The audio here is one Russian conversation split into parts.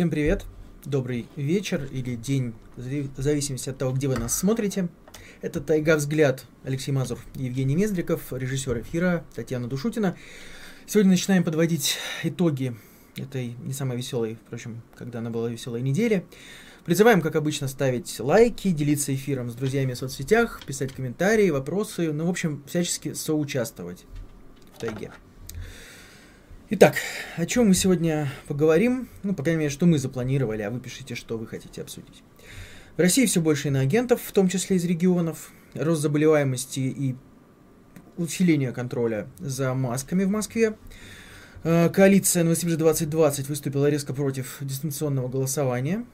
Всем привет, добрый вечер или день, в зависимости от того, где вы нас смотрите. Это «Тайга взгляд» Алексей Мазур Евгений Мездриков, режиссер эфира Татьяна Душутина. Сегодня начинаем подводить итоги этой не самой веселой, впрочем, когда она была веселой недели. Призываем, как обычно, ставить лайки, делиться эфиром с друзьями в соцсетях, писать комментарии, вопросы, ну, в общем, всячески соучаствовать в тайге. Итак, о чем мы сегодня поговорим? Ну, по крайней мере, что мы запланировали, а вы пишите, что вы хотите обсудить. В России все больше иноагентов, в том числе из регионов. Рост заболеваемости и усиление контроля за масками в Москве. Э, коалиция Новосибирск 2020 выступила резко против дистанционного голосования.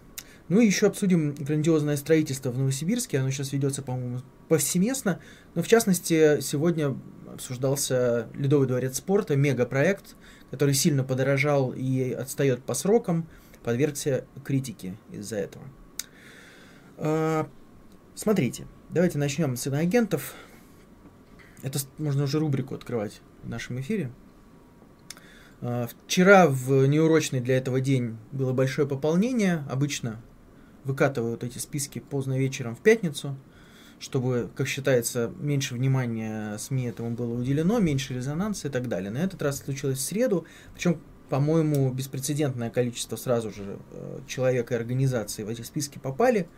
Ну и еще обсудим грандиозное строительство в Новосибирске. Оно сейчас ведется, по-моему, повсеместно. Но в частности, сегодня обсуждался Ледовый дворец спорта, мегапроект, который сильно подорожал и отстает по срокам, подвергся критике из-за этого. А, смотрите, давайте начнем с иноагентов. Это можно уже рубрику открывать в нашем эфире. А, вчера в неурочный для этого день было большое пополнение. Обычно выкатывают эти списки поздно вечером в пятницу – чтобы, как считается, меньше внимания СМИ этому было уделено, меньше резонанса и так далее. На этот раз случилось в среду, причем, по-моему, беспрецедентное количество сразу же э, человек и организаций в эти списки попали.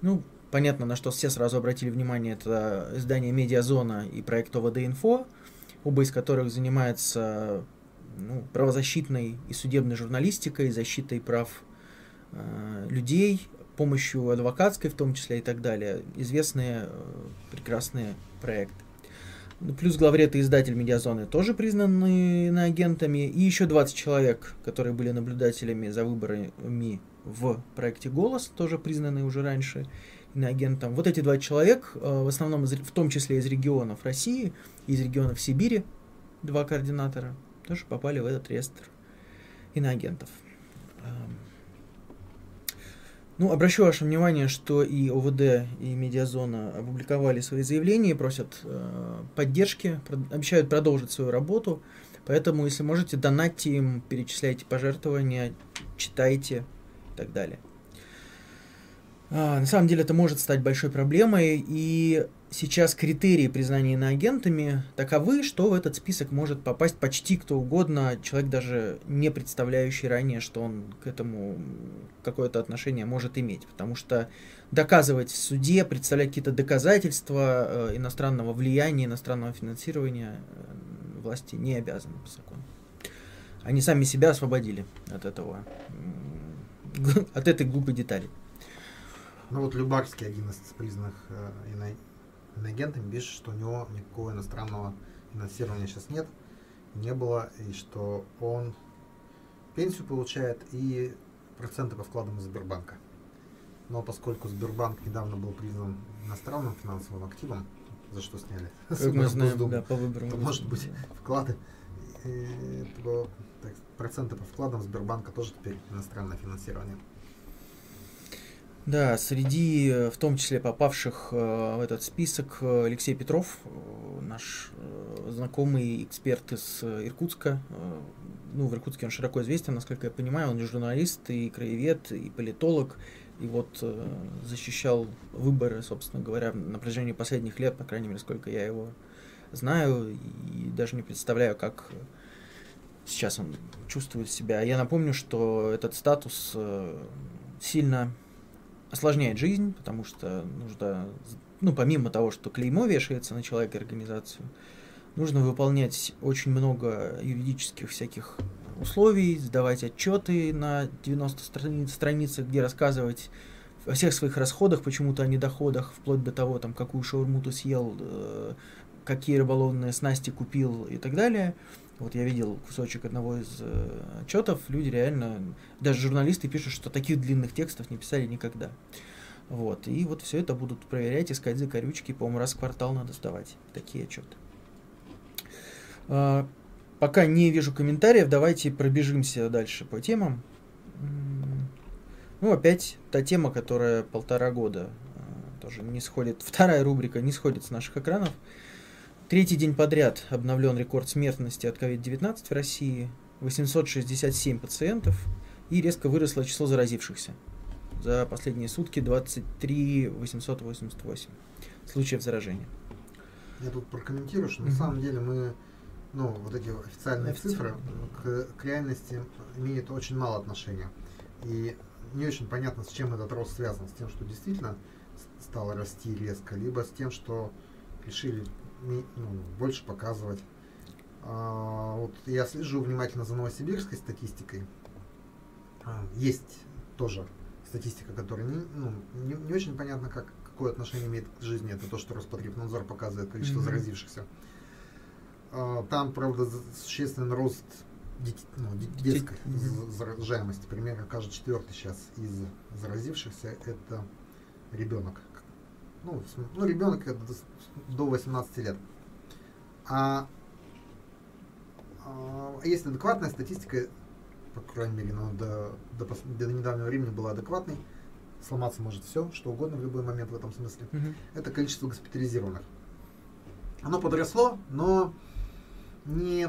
Ну, понятно, на что все сразу обратили внимание, это издание «Медиазона» и проект ОВД-Инфо, оба из которых занимаются ну, правозащитной и судебной журналистикой, защитой прав э, людей, помощью адвокатской в том числе и так далее, известные э, прекрасные проекты. Ну, плюс главред и издатель медиазоны тоже признаны иноагентами. И еще 20 человек, которые были наблюдателями за выборами в проекте «Голос», тоже признаны уже раньше иноагентом. Вот эти два человек, э, в основном из, в том числе из регионов России, из регионов Сибири, два координатора, тоже попали в этот реестр иноагентов. Ну, обращу ваше внимание, что и ОВД, и Медиазона опубликовали свои заявления, просят э, поддержки, прод, обещают продолжить свою работу. Поэтому, если можете, донатьте им, перечисляйте пожертвования, читайте и так далее. А, на самом деле это может стать большой проблемой, и сейчас критерии признания иноагентами таковы, что в этот список может попасть почти кто угодно, человек даже не представляющий ранее, что он к этому какое-то отношение может иметь. Потому что доказывать в суде, представлять какие-то доказательства э, иностранного влияния, иностранного финансирования э, власти не обязаны по закону. Они сами себя освободили от этого, от этой глупой детали. Ну вот Любарский, один из признанных э, иноагентами, пишет, что у него никакого иностранного финансирования сейчас нет, не было, и что он пенсию получает и проценты по вкладам Сбербанка. Но поскольку Сбербанк недавно был признан иностранным финансовым активом, за что сняли, как мы знаем, да, по выборам, то, может быть, вклады, и, то, так, проценты по вкладам Сбербанка тоже теперь иностранное финансирование. Да, среди, э, в том числе попавших э, в этот список, э, Алексей Петров, наш знакомый эксперт из Иркутска. Ну, в Иркутске он широко известен, насколько я понимаю, он и журналист, и краевед, и политолог, и вот защищал выборы, собственно говоря, на протяжении последних лет, по крайней мере, сколько я его знаю, и даже не представляю, как сейчас он чувствует себя. Я напомню, что этот статус сильно осложняет жизнь, потому что нужно, ну, помимо того, что клеймо вешается на человека и организацию, нужно выполнять очень много юридических всяких условий, сдавать отчеты на 90 страниц, страницах, где рассказывать о всех своих расходах, почему-то о недоходах, вплоть до того, там, какую шаурму ты съел, э, какие рыболовные снасти купил и так далее. Вот я видел кусочек одного из э, отчетов, люди реально, даже журналисты пишут, что таких длинных текстов не писали никогда. Вот, и вот все это будут проверять, искать закорючки, по-моему, раз в квартал надо сдавать такие отчеты. А, пока не вижу комментариев, давайте пробежимся дальше по темам. Ну, опять та тема, которая полтора года а, тоже не сходит, вторая рубрика не сходит с наших экранов. Третий день подряд обновлен рекорд смертности от COVID-19 в России. 867 пациентов. И резко выросло число заразившихся. За последние сутки 23 888 случаев заражения. Я тут прокомментирую, что на самом деле мы, ну, вот эти официальные цифры к, к реальности имеют очень мало отношения. И не очень понятно, с чем этот рост связан. С тем, что действительно стало расти резко, либо с тем, что решили ну, больше показывать. А, вот я слежу внимательно за новосибирской статистикой. А, есть тоже статистика, которая не, ну, не, не очень понятно, как, какое отношение имеет к жизни. Это то, что Роспотребнадзор показывает количество mm-hmm. заразившихся. А, там, правда, существенный рост дет, ну, детской mm-hmm. заражаемости. Примерно каждый четвертый сейчас из заразившихся это ребенок. Ну, ну ребенок это до 18 лет. А, а есть адекватная статистика, по крайней мере, ну, до, до, до недавнего времени была адекватной, сломаться может все, что угодно в любой момент в этом смысле. Угу. Это количество госпитализированных. Оно подросло, но не,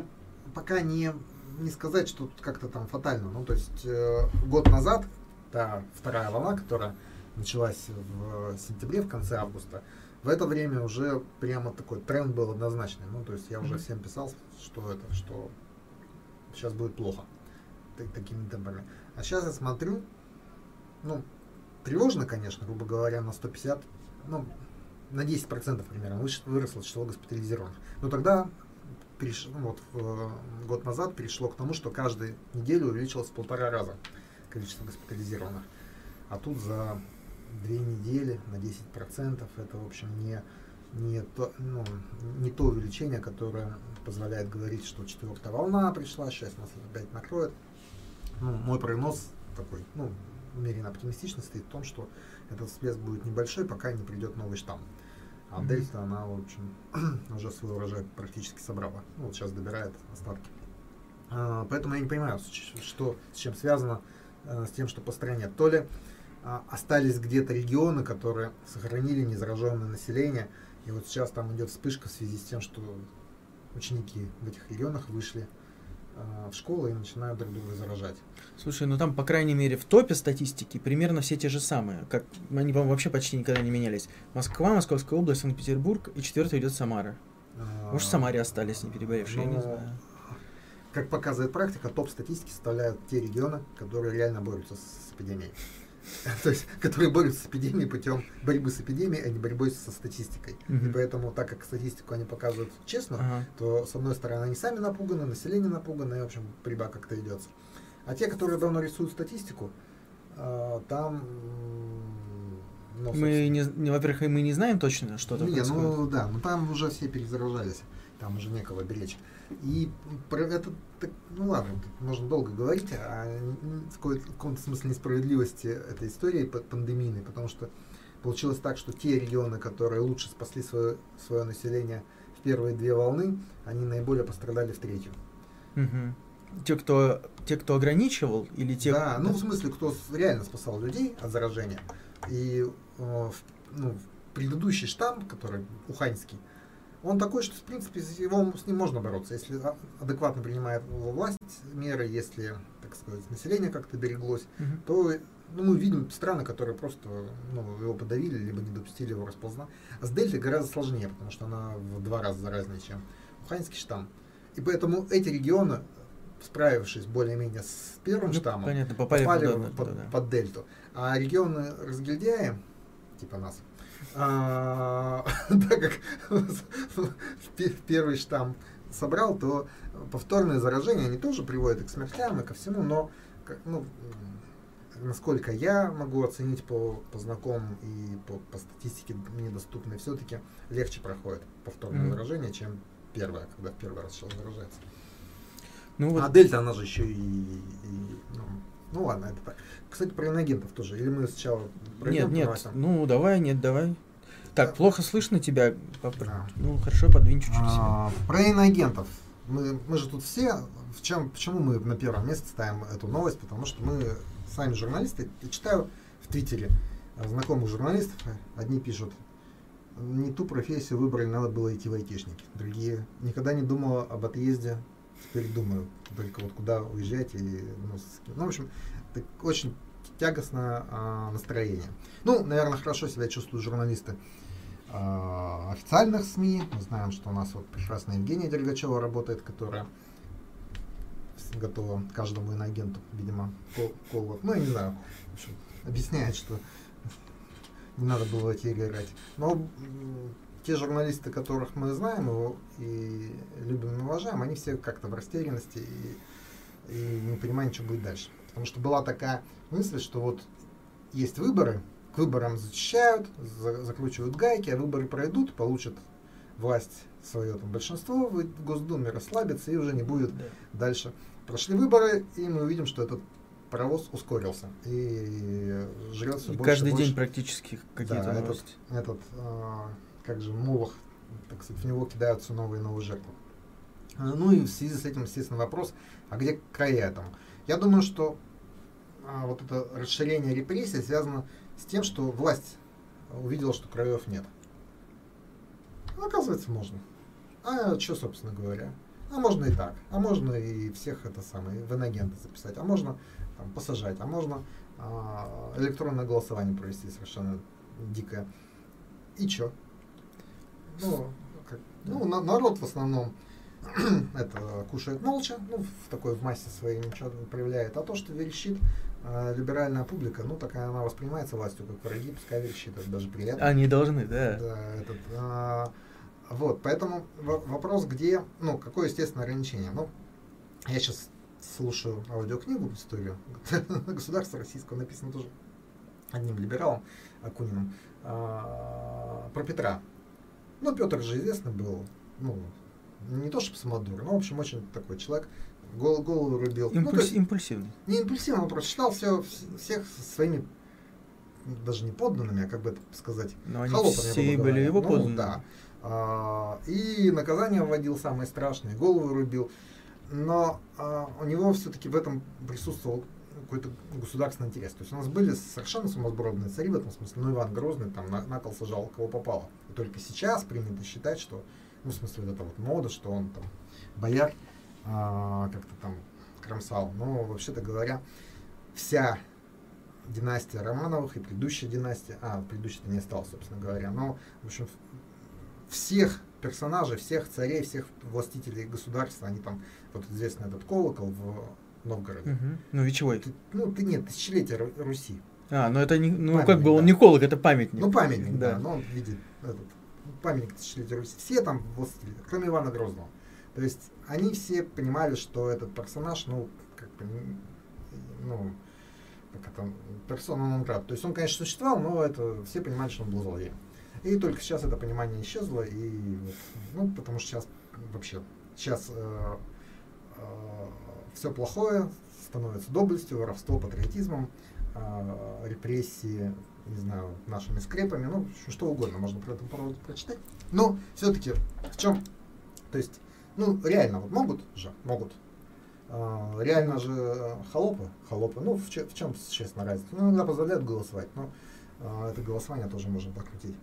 пока не, не сказать, что как-то там фатально. Ну, то есть э, год назад, та вторая волна, которая началась в сентябре, в конце августа, в это время уже прямо такой тренд был однозначный. Ну, то есть я уже всем писал, что это, что сейчас будет плохо так, такими темпами. А сейчас я смотрю, ну, тревожно, конечно, грубо говоря, на 150, ну, на 10% примерно выросло число госпитализированных. Но тогда переш... ну, вот, э, год назад перешло к тому, что каждую неделю увеличилось в полтора раза количество госпитализированных. А тут за две недели на 10% это, в общем, не, не, то, ну, не то увеличение, которое позволяет говорить, что четвертая волна пришла, сейчас нас опять накроет. Ну, мой прогноз такой, ну, умеренно оптимистично стоит в том, что этот всплеск будет небольшой, пока не придет новый штамм. А mm-hmm. Дельта, она, в общем, уже свой урожай практически собрала. Ну, вот сейчас добирает остатки. А, поэтому я не понимаю, что, с чем связано, а, с тем, что по стране. То ли остались где-то регионы, которые сохранили незараженное население, и вот сейчас там идет вспышка в связи с тем, что ученики в этих регионах вышли а, в школу и начинают друг друга заражать. Слушай, ну там, по крайней мере, в топе статистики примерно все те же самые. Как они вообще почти никогда не менялись. Москва, Московская область, Санкт-Петербург и четвертый идет Самара. А, Может, в Самаре остались не переболевшие, я не ну, знаю. Как показывает практика, топ статистики составляют те регионы, которые реально борются с эпидемией. то есть, которые борются с эпидемией путем борьбы с эпидемией, а не борьбой со статистикой. И поэтому, так как статистику они показывают честно, то, с одной стороны, они сами напуганы, население напугано, и, в общем, борьба как-то идется. А те, которые давно рисуют статистику, а, там ну, мы не, не, во-первых, мы не знаем точно, что там не, происходит. Ну да, но там уже все перезаражались, там уже некого беречь. И про это, ну ладно, можно долго говорить о в каком-то смысле несправедливости этой истории пандемийной, потому что получилось так, что те регионы, которые лучше спасли свое, свое население в первые две волны, они наиболее пострадали в третью. Угу. Те, кто, те, кто ограничивал, или те... Да, ну в смысле, кто реально спасал людей от заражения. И э, ну, предыдущий штамм, который уханьский, он такой, что, в принципе, его, с ним можно бороться, если адекватно принимает власть меры, если, так сказать, население как-то береглось, угу. то ну, мы видим страны, которые просто ну, его подавили, либо не допустили его расползна. А с дельтой гораздо сложнее, потому что она в два раза заразнее, чем уханьский штамм. И поэтому эти регионы, справившись более-менее с первым ну, штаммом, понятно, попали, попали под, под, да. под дельту. А регионы разгильдяи, типа нас, а, так как первый штамм собрал, то повторные заражения, они тоже приводят и к смертям, и ко всему, но ну, насколько я могу оценить по, по знакомым и по, по статистике мне доступной, все-таки легче проходит повторное mm-hmm. заражение, чем первое, когда в первый раз человек заражается. Ну, вот. А дельта, она же еще и, и ну, ну ладно, это так. Кстати, про иноагентов тоже. Или мы сначала Нет, нет. Ну давай, нет, давай. Так, плохо слышно тебя. Да. Ну, хорошо, подвинь чуть-чуть а, Про иноагентов. Мы, мы же тут все, в чем, почему мы на первом месте ставим эту новость? Потому что мы сами журналисты. Я читаю в Твиттере знакомых журналистов, одни пишут, не ту профессию выбрали, надо было идти в айтишники. Другие, никогда не думала об отъезде теперь думаю только вот куда уезжать и ну, с ну в общем так очень тягостное а, настроение. Ну, наверное, хорошо себя чувствуют журналисты а, официальных СМИ. Мы знаем, что у нас вот прекрасная Евгения Дергачева работает, которая готова каждому иноагенту, видимо, кол, кол ну, я не знаю, в общем, объясняет, что не надо было в эти играть. Но те журналисты, которых мы знаем его и любим и уважаем, они все как-то в растерянности и, и не понимают, что будет дальше. Потому что была такая мысль, что вот есть выборы, к выборам зачищают, за, закручивают гайки, а выборы пройдут, получат власть свое там, большинство в Госдуме, расслабится и уже не будет да. дальше. Прошли выборы, и мы увидим, что этот паровоз ускорился и жрет все и больше каждый больше. день практически какие-то да, новости. Этот, этот а, как же, Молох, так сказать, в него кидаются новые и новые жертвы. А, ну и в связи с этим, естественно, вопрос, а где края этому? Я думаю, что а, вот это расширение репрессий связано с тем, что власть увидела, что краев нет. Ну, оказывается, можно. А что, собственно говоря? А можно и так. А можно и всех это самое, в инагенты записать. А можно там, посажать. А можно а, электронное голосование провести совершенно дикое. И что? Ну, как, ну на, народ в основном это кушает молча, ну, в такой в массе своей ничего не проявляет. А то, что верещит э, либеральная публика, ну, такая она воспринимается властью как враги, пускай верещит, это даже приятно. Они должны, да. Да, этот, а, вот, поэтому вопрос, где, ну, какое, естественно, ограничение. Ну, я сейчас слушаю аудиокнигу историю государства российского, написано тоже одним либералом Акуниным, а, про Петра. Ну, Петр же известный был, ну, не то чтобы самодур, но, в общем, очень такой человек, голову, голову рубил. Импульс, ну, есть, импульсивный. Не импульсивный, он просто считал все, всех своими, даже не подданными, а как бы это сказать, но они все были его ну, подданными. Да. А, и наказание вводил самое страшное, голову рубил. Но а, у него все-таки в этом присутствовал какой-то государственный интерес. То есть у нас были совершенно сумасбродные цари в этом смысле. Ну, Иван Грозный там на, на кол сажал, кого попало. И только сейчас принято считать, что, ну, в смысле, вот эта вот мода, что он там бояр а, как-то там кромсал. Но, вообще-то говоря, вся династия Романовых и предыдущая династия, а, предыдущая не осталась, собственно говоря, но, в общем, всех персонажей, всех царей, всех властителей государства, они там, вот известный этот колокол в Новгороде. Угу. Ну, вечевой? Ну, ты нет, тысячелетие Руси. А, ну это не, ну памятник, как бы он да. не колок, это памятник. Ну памятник, да, да но он видит этот памятник тысячелетия Руси. Все там властители, кроме Ивана Грозного. То есть они все понимали, что этот персонаж, ну, как бы, ну, как это, персона нон То есть он, конечно, существовал, но это все понимали, что он был злодеем. И только сейчас это понимание исчезло, и вот, ну, потому что сейчас вообще, сейчас э, э, все плохое становится доблестью, воровство, патриотизмом, э, репрессии, не знаю, нашими скрепами, ну, что угодно можно про это поводу прочитать. Но все-таки в чем, то есть, ну, реально, вот могут же, могут. Э, реально же холопы, холопы, ну, в, в чем, честно, разница? Ну, иногда позволяют голосовать, но э, это голосование тоже можно прокрутить.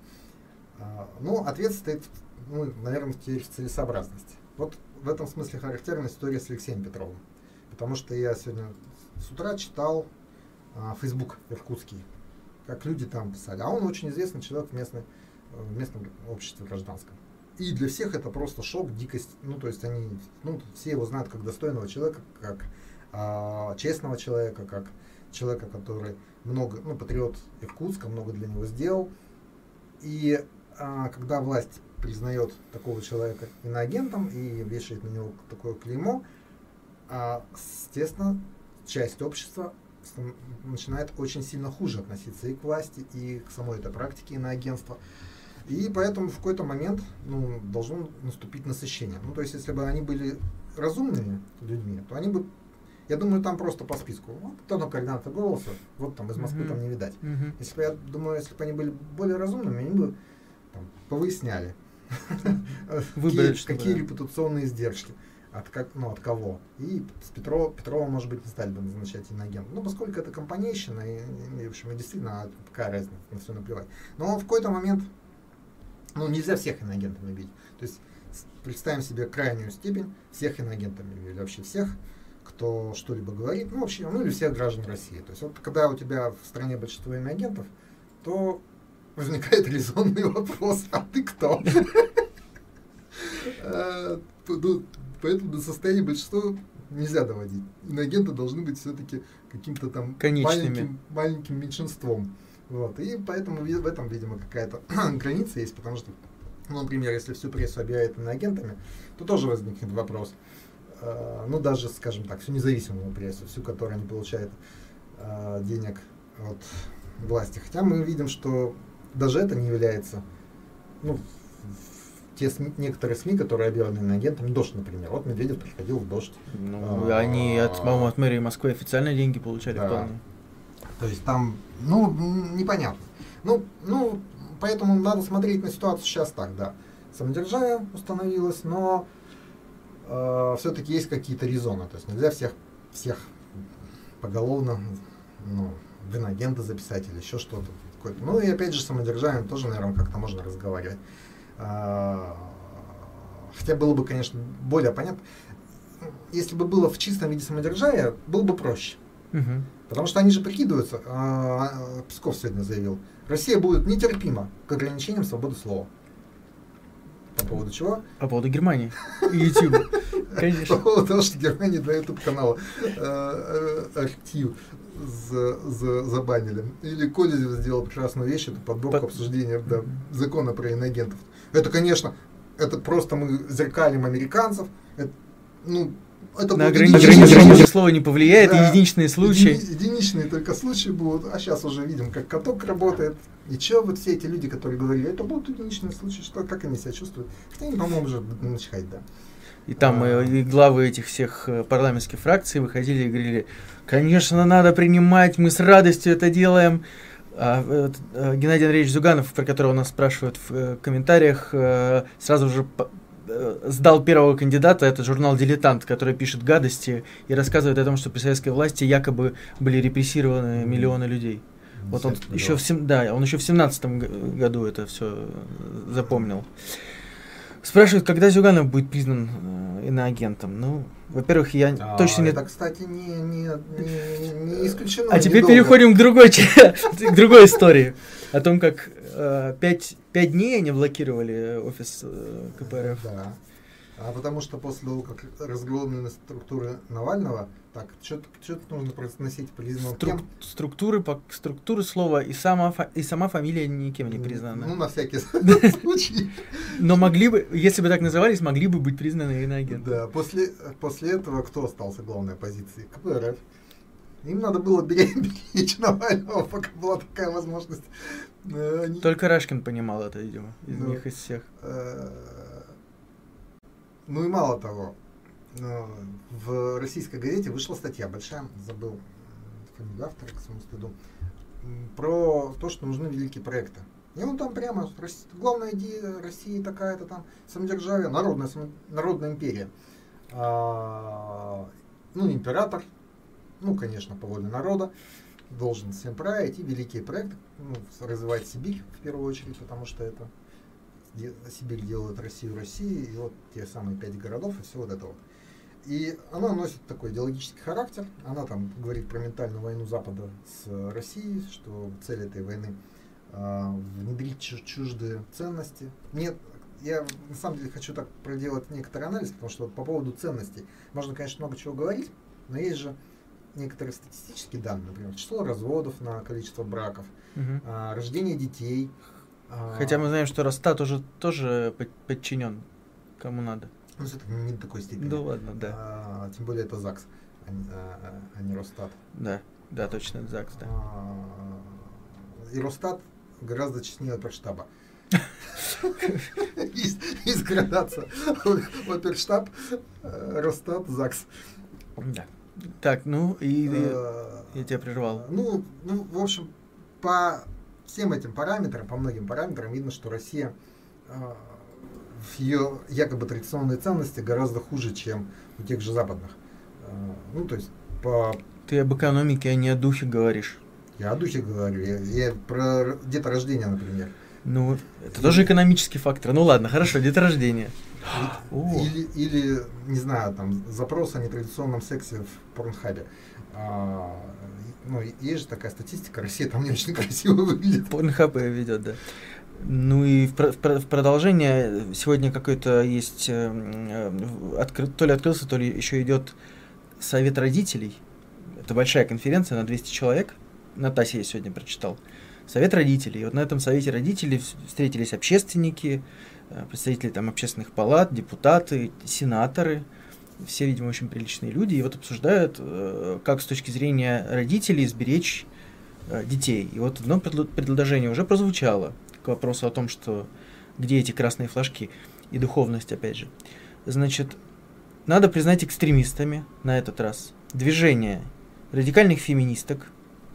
А, ну, ответ стоит, ну, наверное, в целесообразности. Вот в этом смысле характерна история с Алексеем Петровым. Потому что я сегодня с утра читал а, Facebook иркутский, как люди там писали. А он очень известный человек в, местной, в местном обществе гражданском. И для всех это просто шок, дикость. Ну, то есть они, ну, все его знают как достойного человека, как а, честного человека, как человека, который много, ну, патриот Иркутска, много для него сделал. И а, когда власть признает такого человека иноагентом и вешает на него такое клеймо, а, естественно, часть общества начинает очень сильно хуже относиться и к власти, и к самой этой практике иноагентства. И поэтому в какой-то момент ну, должно наступить насыщение. Ну, то есть, если бы они были разумными людьми, то они бы, я думаю, там просто по списку. Вот кто-то координатор голоса, вот там из Москвы mm-hmm. там не видать. Mm-hmm. Если бы, я думаю, если бы они были более разумными, они бы там, повыясняли, какие репутационные издержки. От, как, ну, от кого. И с Петрова, Петрова, может быть, не стали бы назначать иногент. Ну, поскольку это компанейщина, и, и, в общем, действительно, а какая разница, на все наплевать. Но в какой-то момент, ну, нельзя всех иногентами бить. То есть представим себе крайнюю степень всех иноагентами, или вообще всех, кто что-либо говорит, ну, вообще, ну, или всех граждан России. То есть, вот когда у тебя в стране большинство иноагентов, то возникает резонный вопрос, а ты кто? Поэтому до состояния большинства нельзя доводить. Иноагенты должны быть все-таки каким-то там маленьким, маленьким меньшинством. Вот. И поэтому в этом, видимо, какая-то граница есть, потому что, ну, например, если всю прессу объявляют иноагентами, то тоже возникнет вопрос. Э, ну, даже, скажем так, всю независимую прессу, всю, которая не получает э, денег от власти. Хотя мы видим, что даже это не является, ну, те СМИ, некоторые СМИ, которые объявлены агентами, Дождь, например. Вот Медведев приходил в Дождь. Ну, а, они, от, по-моему, от мэрии Москвы официально деньги получали да. вполне. То есть там, ну, непонятно. Ну, ну, поэтому надо смотреть на ситуацию сейчас так, да. Самодержавие установилось, но э, все-таки есть какие-то резоны. То есть нельзя всех, всех поголовно ну, в инагенты записать или еще что-то. Ну и опять же самодержавием тоже, наверное, как-то можно разговаривать. А, хотя было бы, конечно, более понятно. Если бы было в чистом виде самодержавия, было бы проще. Угу. Потому что они же прикидываются, а, Песков сегодня заявил, Россия будет нетерпима к ограничениям свободы слова. По поводу чего? По поводу Германии и YouTube. Конечно. По поводу того, что Германия два YouTube канала э, э, актив забанили. Или Кодизев сделал прекрасную вещь, это подборку обсуждения закона про иногентов. Это, конечно, это просто мы зеркалим американцев. Это, ну, это на ограничение слова не повлияет, да, единичные случаи. Еди, единичные только случаи будут, а сейчас уже видим, как каток работает. И что вот все эти люди, которые говорили, это будут единичные случаи, что, как они себя чувствуют. Хотя они, по-моему, уже начхать, да. И там а, и главы этих всех э, парламентских фракций выходили и говорили, конечно, надо принимать, мы с радостью это делаем. А, э, Геннадий Андреевич Зюганов, про которого нас спрашивают в э, комментариях, э, сразу же сдал первого кандидата, это журнал «Дилетант», который пишет гадости и рассказывает о том, что при советской власти якобы были репрессированы миллионы людей. Вот он еще в, да, он еще в семнадцатом году это все запомнил. Спрашивают, когда Зюганов будет признан э, иноагентом. Ну, во-первых, я а, точно не... Это, кстати, не, не, не, не исключено. А теперь недолго. переходим к другой, к другой истории. О том, как э, пять, пять дней они блокировали офис э, КПРФ. Да. А потому что после того, как разгромлены структуры Навального, так, что-то нужно произносить признанным Струк, кем? Структуры, по, структуры слова и сама, и сама фамилия никем не признана. Ну, на всякий случай. Но могли бы, если бы так назывались, могли бы быть признаны иноагенты. Да, после, после этого кто остался главной оппозицией? КПРФ. Им надо было беречь Навального, пока была такая возможность. Э, Только Рашкин понимал это, видимо, из ну, них, из всех. Ну и мало того, Э, в российской газете вышла статья большая, забыл фамилию автора, к своему стыду, про то, что нужны великие проекты. И он там прямо, главная идея России такая-то там, самодержавие, народная, народная империя. А, ну, император, ну, конечно, по воле народа, должен всем править, и великие проекты, ну, развивать Сибирь в первую очередь, потому что это Сибирь делает Россию Россией, и вот те самые пять городов, и все вот это вот. И она носит такой идеологический характер. Она там говорит про ментальную войну Запада с Россией, что цель этой войны э, внедрить чуждые ценности. Нет, я на самом деле хочу так проделать некоторый анализ, потому что вот по поводу ценностей можно, конечно, много чего говорить, но есть же некоторые статистические данные, например, число разводов на количество браков, угу. а, рождение детей. Хотя мы знаем, что Росстат уже тоже подчинен кому надо. Ну, все-таки не до такой степени. Да ладно, да. А, тем более это ЗАГС, а, а, а не Росстат. Да, да, точно, это ЗАГС, да. А, и Росстат гораздо честнее оперштаба. Есть градация. Оперштаб, Росстат, ЗАГС. Да. Так, ну и э, я тебя прервал. Ну, ну, в общем, по всем этим параметрам, по многим параметрам видно, что Россия э, ее якобы традиционные ценности гораздо хуже, чем у тех же западных. Э, ну, то есть по... Ты об экономике, а не о духе говоришь. Я о духе говорю. Я, я про деторождение, например. Ну, это тоже экономический фактор. Ну ладно, хорошо, деторождение. Или, или, не знаю, там, запрос о нетрадиционном сексе в порнхабе. А, ну, есть же такая статистика, Россия там не очень красиво выглядит. Порнхаб ее ведет, да. Ну и в, в, в продолжение сегодня какой-то есть, э, э, откры, то ли открылся, то ли еще идет совет родителей. Это большая конференция на 200 человек. На ТАСе я сегодня прочитал. Совет родителей. И вот на этом совете родителей встретились общественники, представители там общественных палат, депутаты, сенаторы. Все, видимо, очень приличные люди. И вот обсуждают, э, как с точки зрения родителей сберечь э, детей. И вот одно предложение уже прозвучало к вопросу о том, что где эти красные флажки и духовность, опять же. Значит, надо признать экстремистами на этот раз движение радикальных феминисток,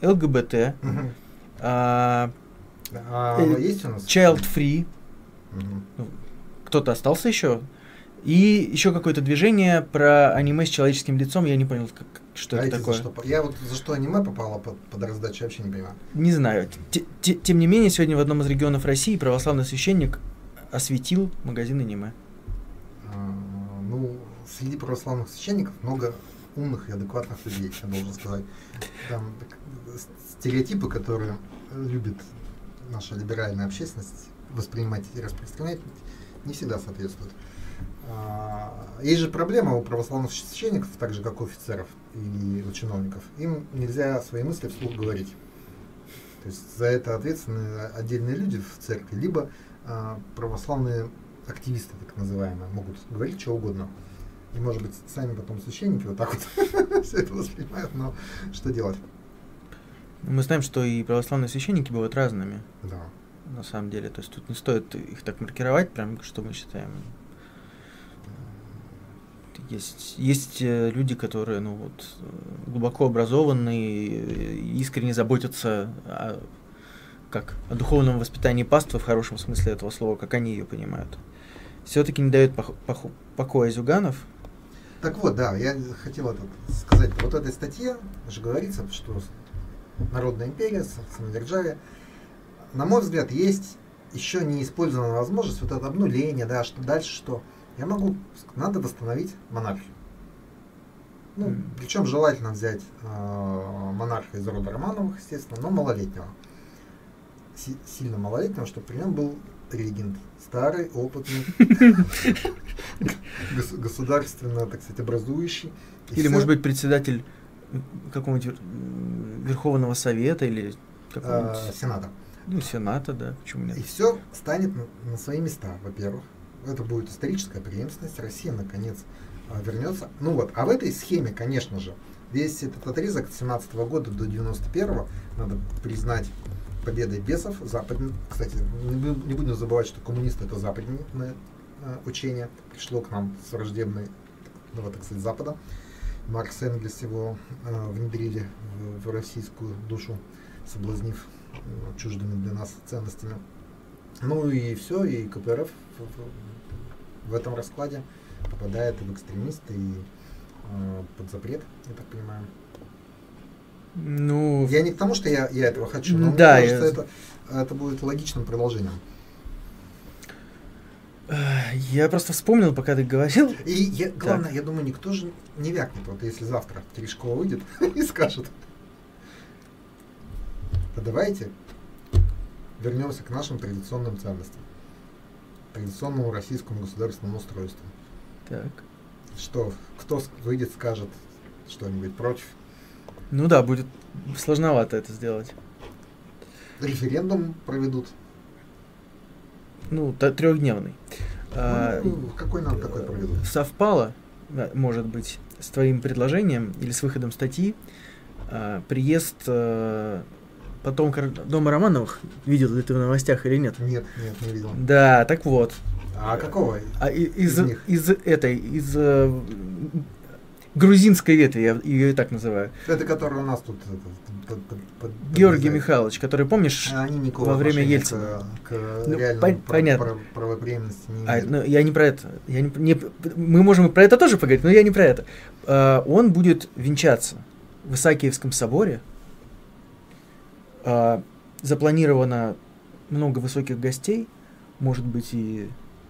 ЛГБТ, угу. а, а, э? Child Free. Угу. Кто-то остался еще? И еще какое-то движение про аниме с человеческим лицом, я не понял, как, что а это такое. что? Я вот за что аниме попало под, под раздачу, вообще не понимаю. Не знаю. Т -т Тем не менее, сегодня в одном из регионов России православный священник осветил магазин аниме. А, ну, среди православных священников много умных и адекватных людей, я должен сказать. Там стереотипы, которые любит наша либеральная общественность воспринимать и распространять, не всегда соответствуют. А, есть же проблема у православных священников, так же как у офицеров и у чиновников. Им нельзя свои мысли вслух говорить. То есть за это ответственны отдельные люди в церкви, либо а, православные активисты, так называемые, могут говорить что угодно. И, может быть, сами потом священники вот так вот все это воспринимают, но что делать? Мы знаем, что и православные священники бывают разными. Да. На самом деле. То есть тут не стоит их так маркировать, прям что мы считаем есть, есть э, люди, которые ну, вот, э, глубоко образованные, э, искренне заботятся о, как, о духовном воспитании паствы в хорошем смысле этого слова, как они ее понимают. Все-таки не дает пох- пох- покоя Зюганов. Так вот, да, я хотел сказать. Вот в этой статье же говорится, что Народная империя, самодержавие, на мой взгляд, есть еще не использованная возможность, вот это обнуление, да, что дальше что – я могу, надо восстановить монархию. Ну, причем желательно взять э, монарха из рода Романовых, естественно, но малолетнего. Си сильно малолетнего, чтобы при нем был регент. Старый, опытный, государственно, так сказать, образующий. Или, может быть, председатель какого-нибудь Верховного Совета или какого-нибудь... А, Сената. Ну, Сената, да, почему нет. И все станет на свои места, во-первых это будет историческая преемственность, Россия наконец а, вернется. Ну вот, а в этой схеме, конечно же, весь этот отрезок с 17 года до 91 надо признать победой бесов. Запад, кстати, не будем забывать, что коммунисты это западное э, учение, пришло к нам с враждебной, ну, так сказать, Запада. Маркс Энгельс его э, внедрили в, в российскую душу, соблазнив чуждыми для нас ценностями. Ну и все, и КПРФ в этом раскладе попадает в экстремисты и э, под запрет, я так понимаю. Ну, я не к тому, что я, я этого хочу, но да, мне кажется, я... это, это будет логичным продолжением. Я просто вспомнил, пока ты говорил. И я, главное, так. я думаю, никто же не вякнет, вот если завтра Терешкова выйдет и скажет. А давайте вернемся к нашим традиционным ценностям традиционному российскому государственному устройству. Так. Что, кто выйдет, скажет что-нибудь против? Ну да, будет сложновато это сделать. Референдум проведут. Ну, трехдневный. Ну, а, какой нам такой проведут? Совпало, может быть, с твоим предложением или с выходом статьи а, приезд а, потомка дома Романовых. Видел ли ты в новостях или нет? Нет, нет, не видел. Да, так вот. А какого? А из, из, из этой, из э, грузинской ветви, я ее и так называю. Это который у нас тут под, под, под, Георгий Михайлович, который, помнишь, а они во время Ельцина. К, к ну, реальному пон- понятно. Прав, правопреемности не а, ну, Я не про это. Я не, не, мы можем про это тоже поговорить, но я не про это. Uh, он будет венчаться в Исаакиевском соборе а, запланировано много высоких гостей, может быть и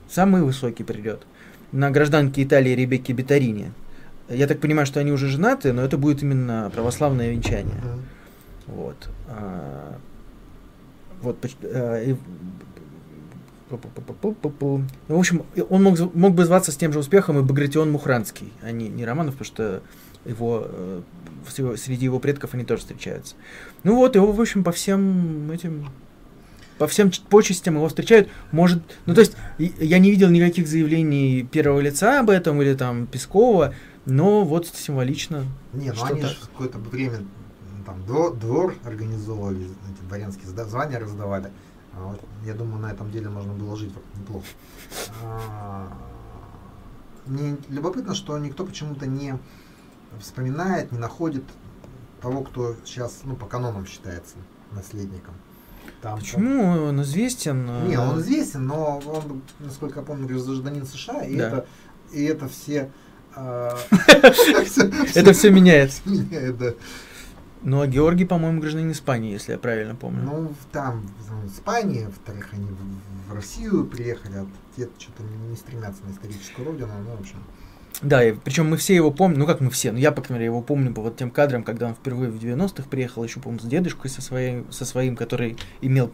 самый высокий придет. На гражданке Италии Ребекке Бетарини. Я так понимаю, что они уже женаты, но это будет именно православное венчание. Мгм. Вот. А, Вот. а, и-. Ну, в общем, он мог, мог бы зваться с тем же успехом и Багратион Мухранский, а не, не Романов, потому что его, э, среди его предков они тоже встречаются. Ну вот, его, в общем, по всем этим по всем почестям его встречают. Может, ну то есть я не видел никаких заявлений первого лица об этом или там Пескова, но вот символично. Не, ну они же какое-то время там двор, двор организовывали, эти дворянские звания раздавали. А вот, я думаю, на этом деле можно было жить неплохо. А, Мне любопытно, что никто почему-то не вспоминает, не находит того, кто сейчас, ну, по канонам считается наследником. Там, Почему он известен? там- Не, э, он известен, но он, насколько я помню, гражданин США, и Да. это и это все а, Это все меняет. меняет, да. Ну а Георгий, по-моему, гражданин Испании, если я правильно помню. Ну, там, в Испании, во-вторых, они в, в Россию приехали, а те что-то не стремятся на историческую родину, ну, в общем. Да, и причем мы все его помним, ну как мы все, ну я, по крайней мере, его помню по вот тем кадрам, когда он впервые в 90-х приехал, еще, помню, с дедушкой со своим, со своим, который имел,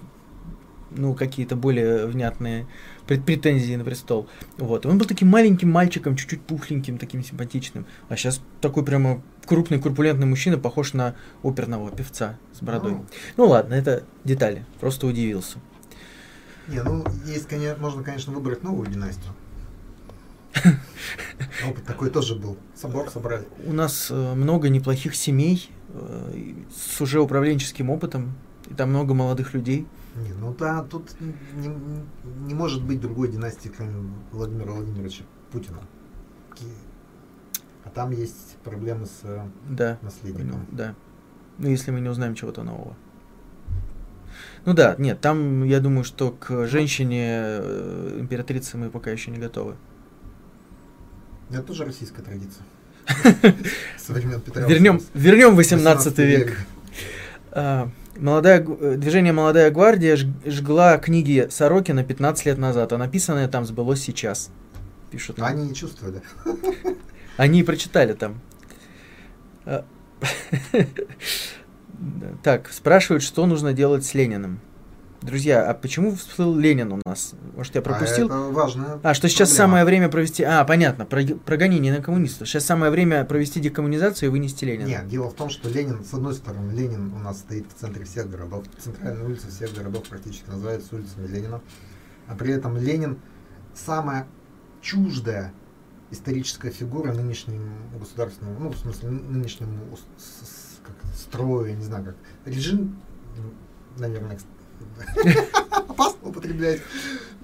ну, какие-то более внятные претензии на престол. Вот, и он был таким маленьким мальчиком, чуть-чуть пухленьким, таким симпатичным. А сейчас такой прямо крупный, корпулентный мужчина, похож на оперного певца с бородой. Ну, Ну ладно, это детали, просто удивился. не, ну, есть, конечно, можно, конечно, выбрать новую династию. Опыт такой тоже был. Собор собрали. У нас э, много неплохих семей э, с уже управленческим опытом, и там много молодых людей. Не, ну да, тут не, не может быть другой династии, кроме Владимира Владимировича Путина. А там есть проблемы с э, Да, наследником. да. Ну, если мы не узнаем чего-то нового. Ну да, нет, там, я думаю, что к женщине императрицы мы пока еще не готовы. Это тоже российская традиция. Со времен Петра Вернем, вернем 18 век. А, молодая, э, движение «Молодая гвардия» жгла книги Сорокина 15 лет назад, а написанное там сбылось сейчас. Пишут. Они не чувствовали. Они и прочитали там. А, Так, спрашивают, что нужно делать с Лениным. Друзья, а почему всплыл Ленин у нас? Может, я пропустил? А это важно. А, что сейчас самое время провести... А, понятно, про, про гонение на коммунистов. Сейчас самое время провести декоммунизацию и вынести Ленина. Нет, дело в том, что Ленин, с одной стороны, Ленин у нас стоит в центре всех городов. Центральная улица всех городов практически называется улицами Ленина. А при этом Ленин самая чуждая историческая фигура нынешнему государственному, ну, в смысле, ны- нынешнему как, строю, я не знаю, как режим, наверное, опасно употреблять.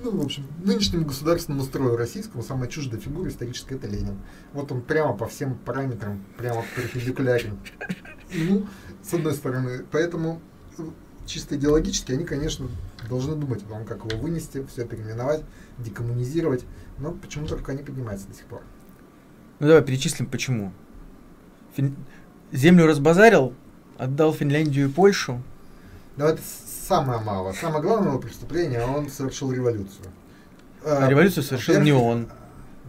Ну, в общем, нынешнему государственному строю российскому самая чуждая фигура историческая это Ленин. Вот он прямо по всем параметрам, прямо перпендикулярен. Ну, с одной стороны, поэтому чисто идеологически они, конечно, должны думать о том, как его вынести, все переименовать, декоммунизировать, но почему-то рука не поднимается до сих пор. Ну давай перечислим почему. Фин- Землю разбазарил, отдал Финляндию и Польшу. Но это самое мало. Самое главное его преступление, он совершил революцию. А революцию совершил не он.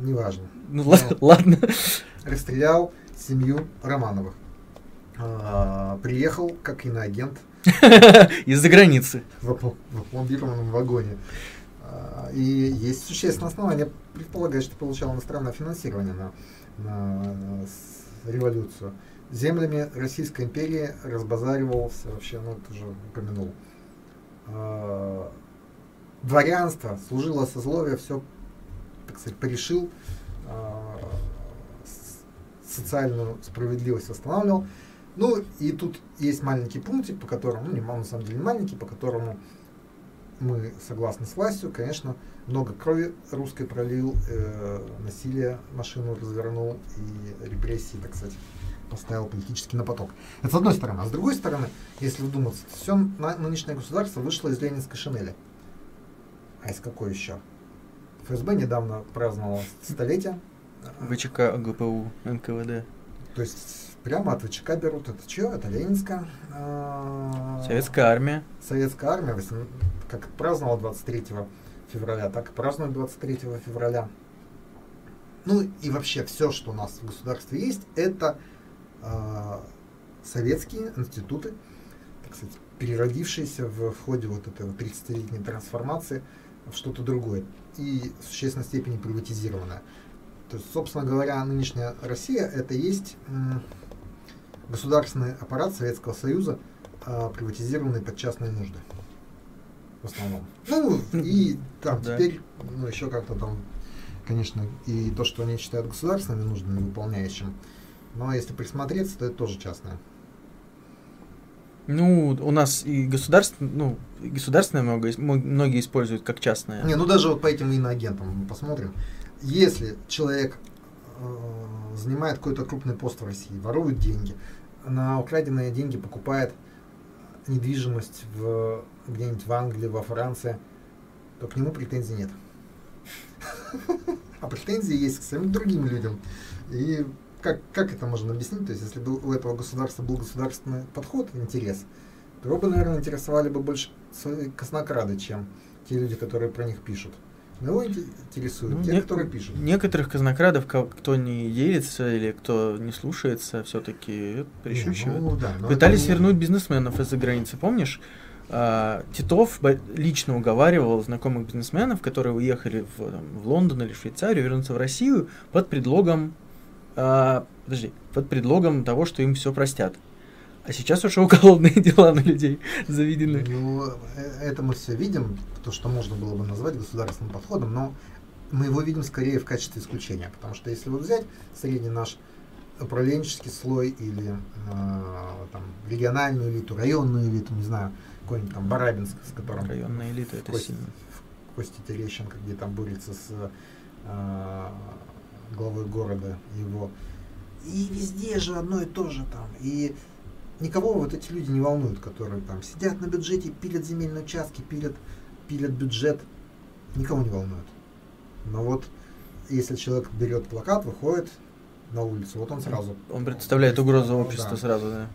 Неважно. Ну ла- ладно. Расстрелял семью Романовых. А, приехал как иноагент Из-за границы. в, опл- в опломбированном вагоне. А, И есть существенное основание предполагать, что получал иностранное финансирование на, на с- революцию. Землями Российской империи разбазаривался вообще, ну это уже упомянул. А, Дворянство служило сословие, все, так сказать, порешил, а, социальную справедливость восстанавливал. Ну, и тут есть маленький пунктик, по которому, ну, не, на самом деле не маленький, по которому мы согласны с властью, конечно, много крови русской пролил, э, насилие машину развернул и репрессии, так сказать, поставил политически на поток. Это с одной стороны. А с другой стороны, если вдуматься, все нынешнее государство вышло из ленинской шинели. А из какой еще? ФСБ недавно праздновало столетие. ВЧК, ГПУ, НКВД. То есть прямо от ВЧК берут. Это что? Это Ленинская. а, Советская армия. Советская армия, как праздновала 23 февраля, так и празднуют 23 февраля. Ну и вообще все, что у нас в государстве есть, это э, советские институты, так сказать, переродившиеся в, ходе вот этой вот 30-летней трансформации в что-то другое и в существенной степени приватизированное. То есть, собственно говоря, нынешняя Россия это есть государственный аппарат Советского Союза, э, приватизированный под частные нужды. В основном. Ну, и там Да. теперь, ну, еще как-то там, конечно, и то, что они считают государственными нуждами выполняющим. Но если присмотреться, то это тоже частное. Ну, у нас и государство, ну, и государственное много, многие используют как частное. Не, ну даже вот по этим иноагентам мы посмотрим. Если человек э, занимает какой-то крупный пост в России, ворует деньги, на украденные деньги покупает недвижимость в, где-нибудь в Англии, во Франции, то к нему претензий нет. А претензии есть к самим другим людям. И как, как это можно объяснить? То есть, если бы у этого государства был государственный подход, интерес, то его бы, наверное, интересовали бы больше коснокрады, чем те люди, которые про них пишут. Но его инте- интересуют Ну, те, не- которые пишут. Некоторых казнокрадов, кто не делится или кто не слушается, все-таки прищучивают. Не, ну да, Пытались это вернуть бизнесменов из-за границы, помнишь? А, Титов лично уговаривал знакомых бизнесменов, которые уехали в, там, в Лондон или в Швейцарию, вернуться в Россию под предлогом, а, подожди, под предлогом того, что им все простят. А сейчас уже уголовные дела на людей заведены. Ну, э, это мы все видим, то, что можно было бы назвать государственным подходом, но мы его видим скорее в качестве исключения, потому что если вот взять средний наш управленческий слой или э, там, региональную элиту, районную элиту, не знаю, какой-нибудь там Барабинск, с которым Районная элита это Кость- сильно. Костя Терещенко, где там борется с э, главой города его. И везде же одно и то же там. И никого вот эти люди не волнуют, которые там сидят на бюджете, пилят земельные участки, пилят, пилят бюджет. Никого не волнует. Но вот если человек берет плакат, выходит на улицу, вот он сразу... Он представляет угрозу Да. обществу сразу, да.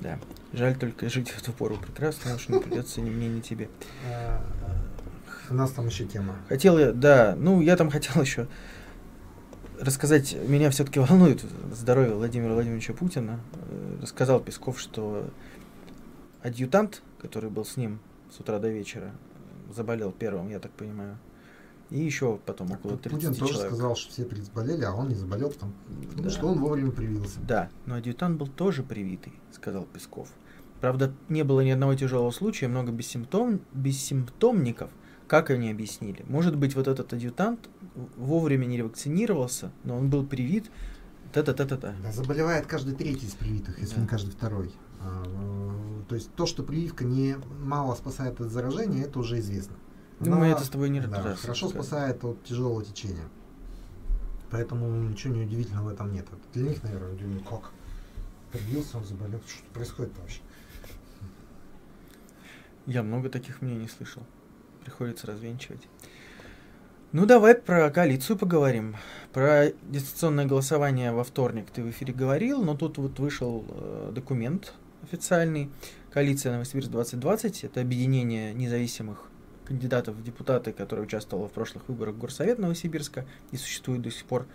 Да. Жаль только жить в эту пору прекрасно, уж не придется ни мне, ни тебе. У нас там еще тема. Хотел я, да, ну я там хотел еще рассказать, меня все-таки волнует здоровье Владимира Владимировича Путина. Э, Рассказал Песков, что адъютант, который был с ним с утра до вечера, заболел первым, я так понимаю. И еще потом около 30 Путин тоже человек. сказал, что все заболели, а он не заболел, потому, потому Да. что он вовремя привился. Да, но адъютант был тоже привитый, сказал Песков. Правда, не было ни одного тяжелого случая, много бессимптом... бессимптомников. Как они объяснили? Может быть, вот этот адъютант вовремя не вакцинировался, но он был привит. Та-та-та-та-та. Да, заболевает каждый третий из привитых, если Да. не каждый второй. А, э, то есть то, что прививка не мало спасает от заражения, это уже известно. Ну, мы это с тобой не да, раз хорошо спасает от тяжелого течения. Поэтому ничего неудивительного в этом нет. Это Для них, наверное, удивительно, как привился, он заболел. Что происходит вообще? Я много таких мнений слышал. Приходится развенчивать. Ну, давай про коалицию поговорим. Про дистанционное голосование во вторник ты в эфире говорил, но тут вот вышел э, документ официальный. Коалиция Новосибирск 2020 это объединение независимых кандидатов в депутаты, которые участвовало в прошлых выборах Горсовет Новосибирска и существует до сих пор.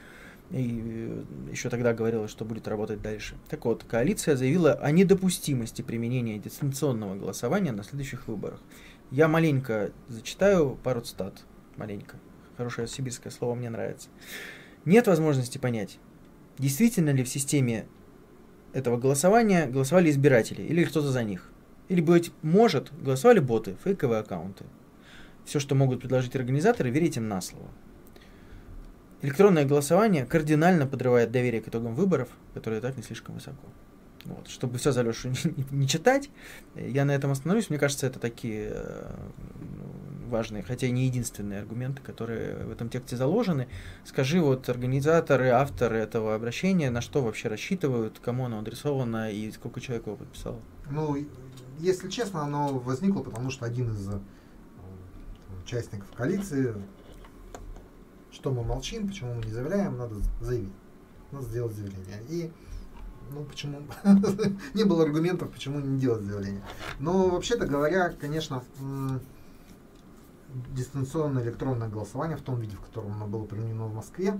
И э, еще тогда говорилось, что будет работать дальше. Так вот, коалиция заявила о недопустимости применения дистанционного голосования на следующих выборах. Я маленько зачитаю пару цитат. Маленько. Хорошее сибирское слово мне нравится. Нет возможности понять, действительно ли в системе этого голосования голосовали избиратели или кто-то за них. Или, быть может, голосовали боты, фейковые аккаунты. Все, что могут предложить организаторы, верить им на слово. Электронное голосование кардинально подрывает доверие к итогам выборов, которые так не слишком высоко. Вот. Чтобы все за Лешу не, читать, я на этом остановлюсь. Мне кажется, это такие э, важные, хотя и не единственные аргументы, которые в этом тексте заложены. Скажи, вот организаторы, авторы этого обращения, на что вообще рассчитывают, кому оно адресовано и сколько человек его подписало? Ну, если честно, оно возникло, потому что один из э, участников коалиции, что мы молчим, почему мы не заявляем, надо заявить, надо сделать заявление. И ну почему не было аргументов, почему не делать заявление. Но вообще-то говоря, конечно, дистанционное электронное голосование в том виде, в котором оно было применено в Москве,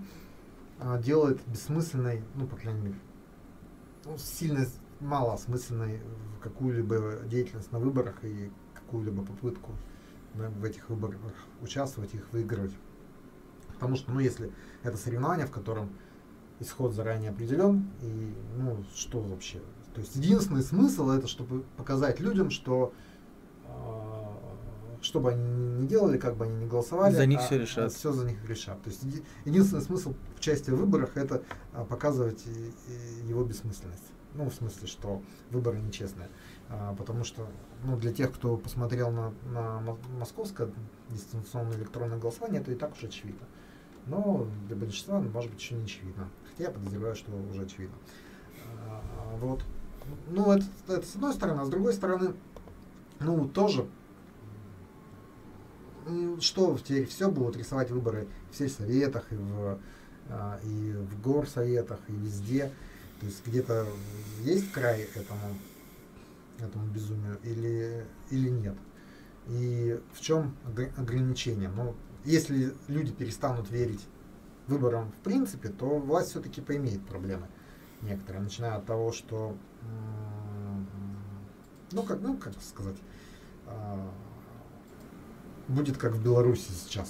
а, делает бессмысленной, ну, по крайней мере, ну, сильно мало осмысленной какую-либо деятельность на выборах и какую-либо попытку в этих выборах участвовать, их выигрывать. Потому что, ну, если это соревнование, в котором исход заранее определен, и, ну, что вообще? То есть единственный смысл это, чтобы показать людям, что что бы они ни делали, как бы они ни голосовали, за них а, все решат. Все за них решат. То есть единственный смысл участия в выборах это а, показывать его бессмысленность. Ну, в смысле, что выборы нечестные. А, потому что ну, для тех, кто посмотрел на, на московское дистанционное электронное голосование, это и так уже очевидно. Но для большинства, может быть, еще не очевидно. Я подозреваю, что уже очевидно. А, вот. Ну, это, это с одной стороны, а с другой стороны, ну, тоже что теперь все будут рисовать выборы в сельсоветах и в, а, и в горсоветах и везде. То есть где-то есть край этому, этому безумию или, или нет. И в чем ограничение? Ну, если люди перестанут верить выборам в принципе, то власть все-таки поимеет проблемы некоторые, начиная от того, что, ну как, ну как сказать, а, будет как в Беларуси сейчас.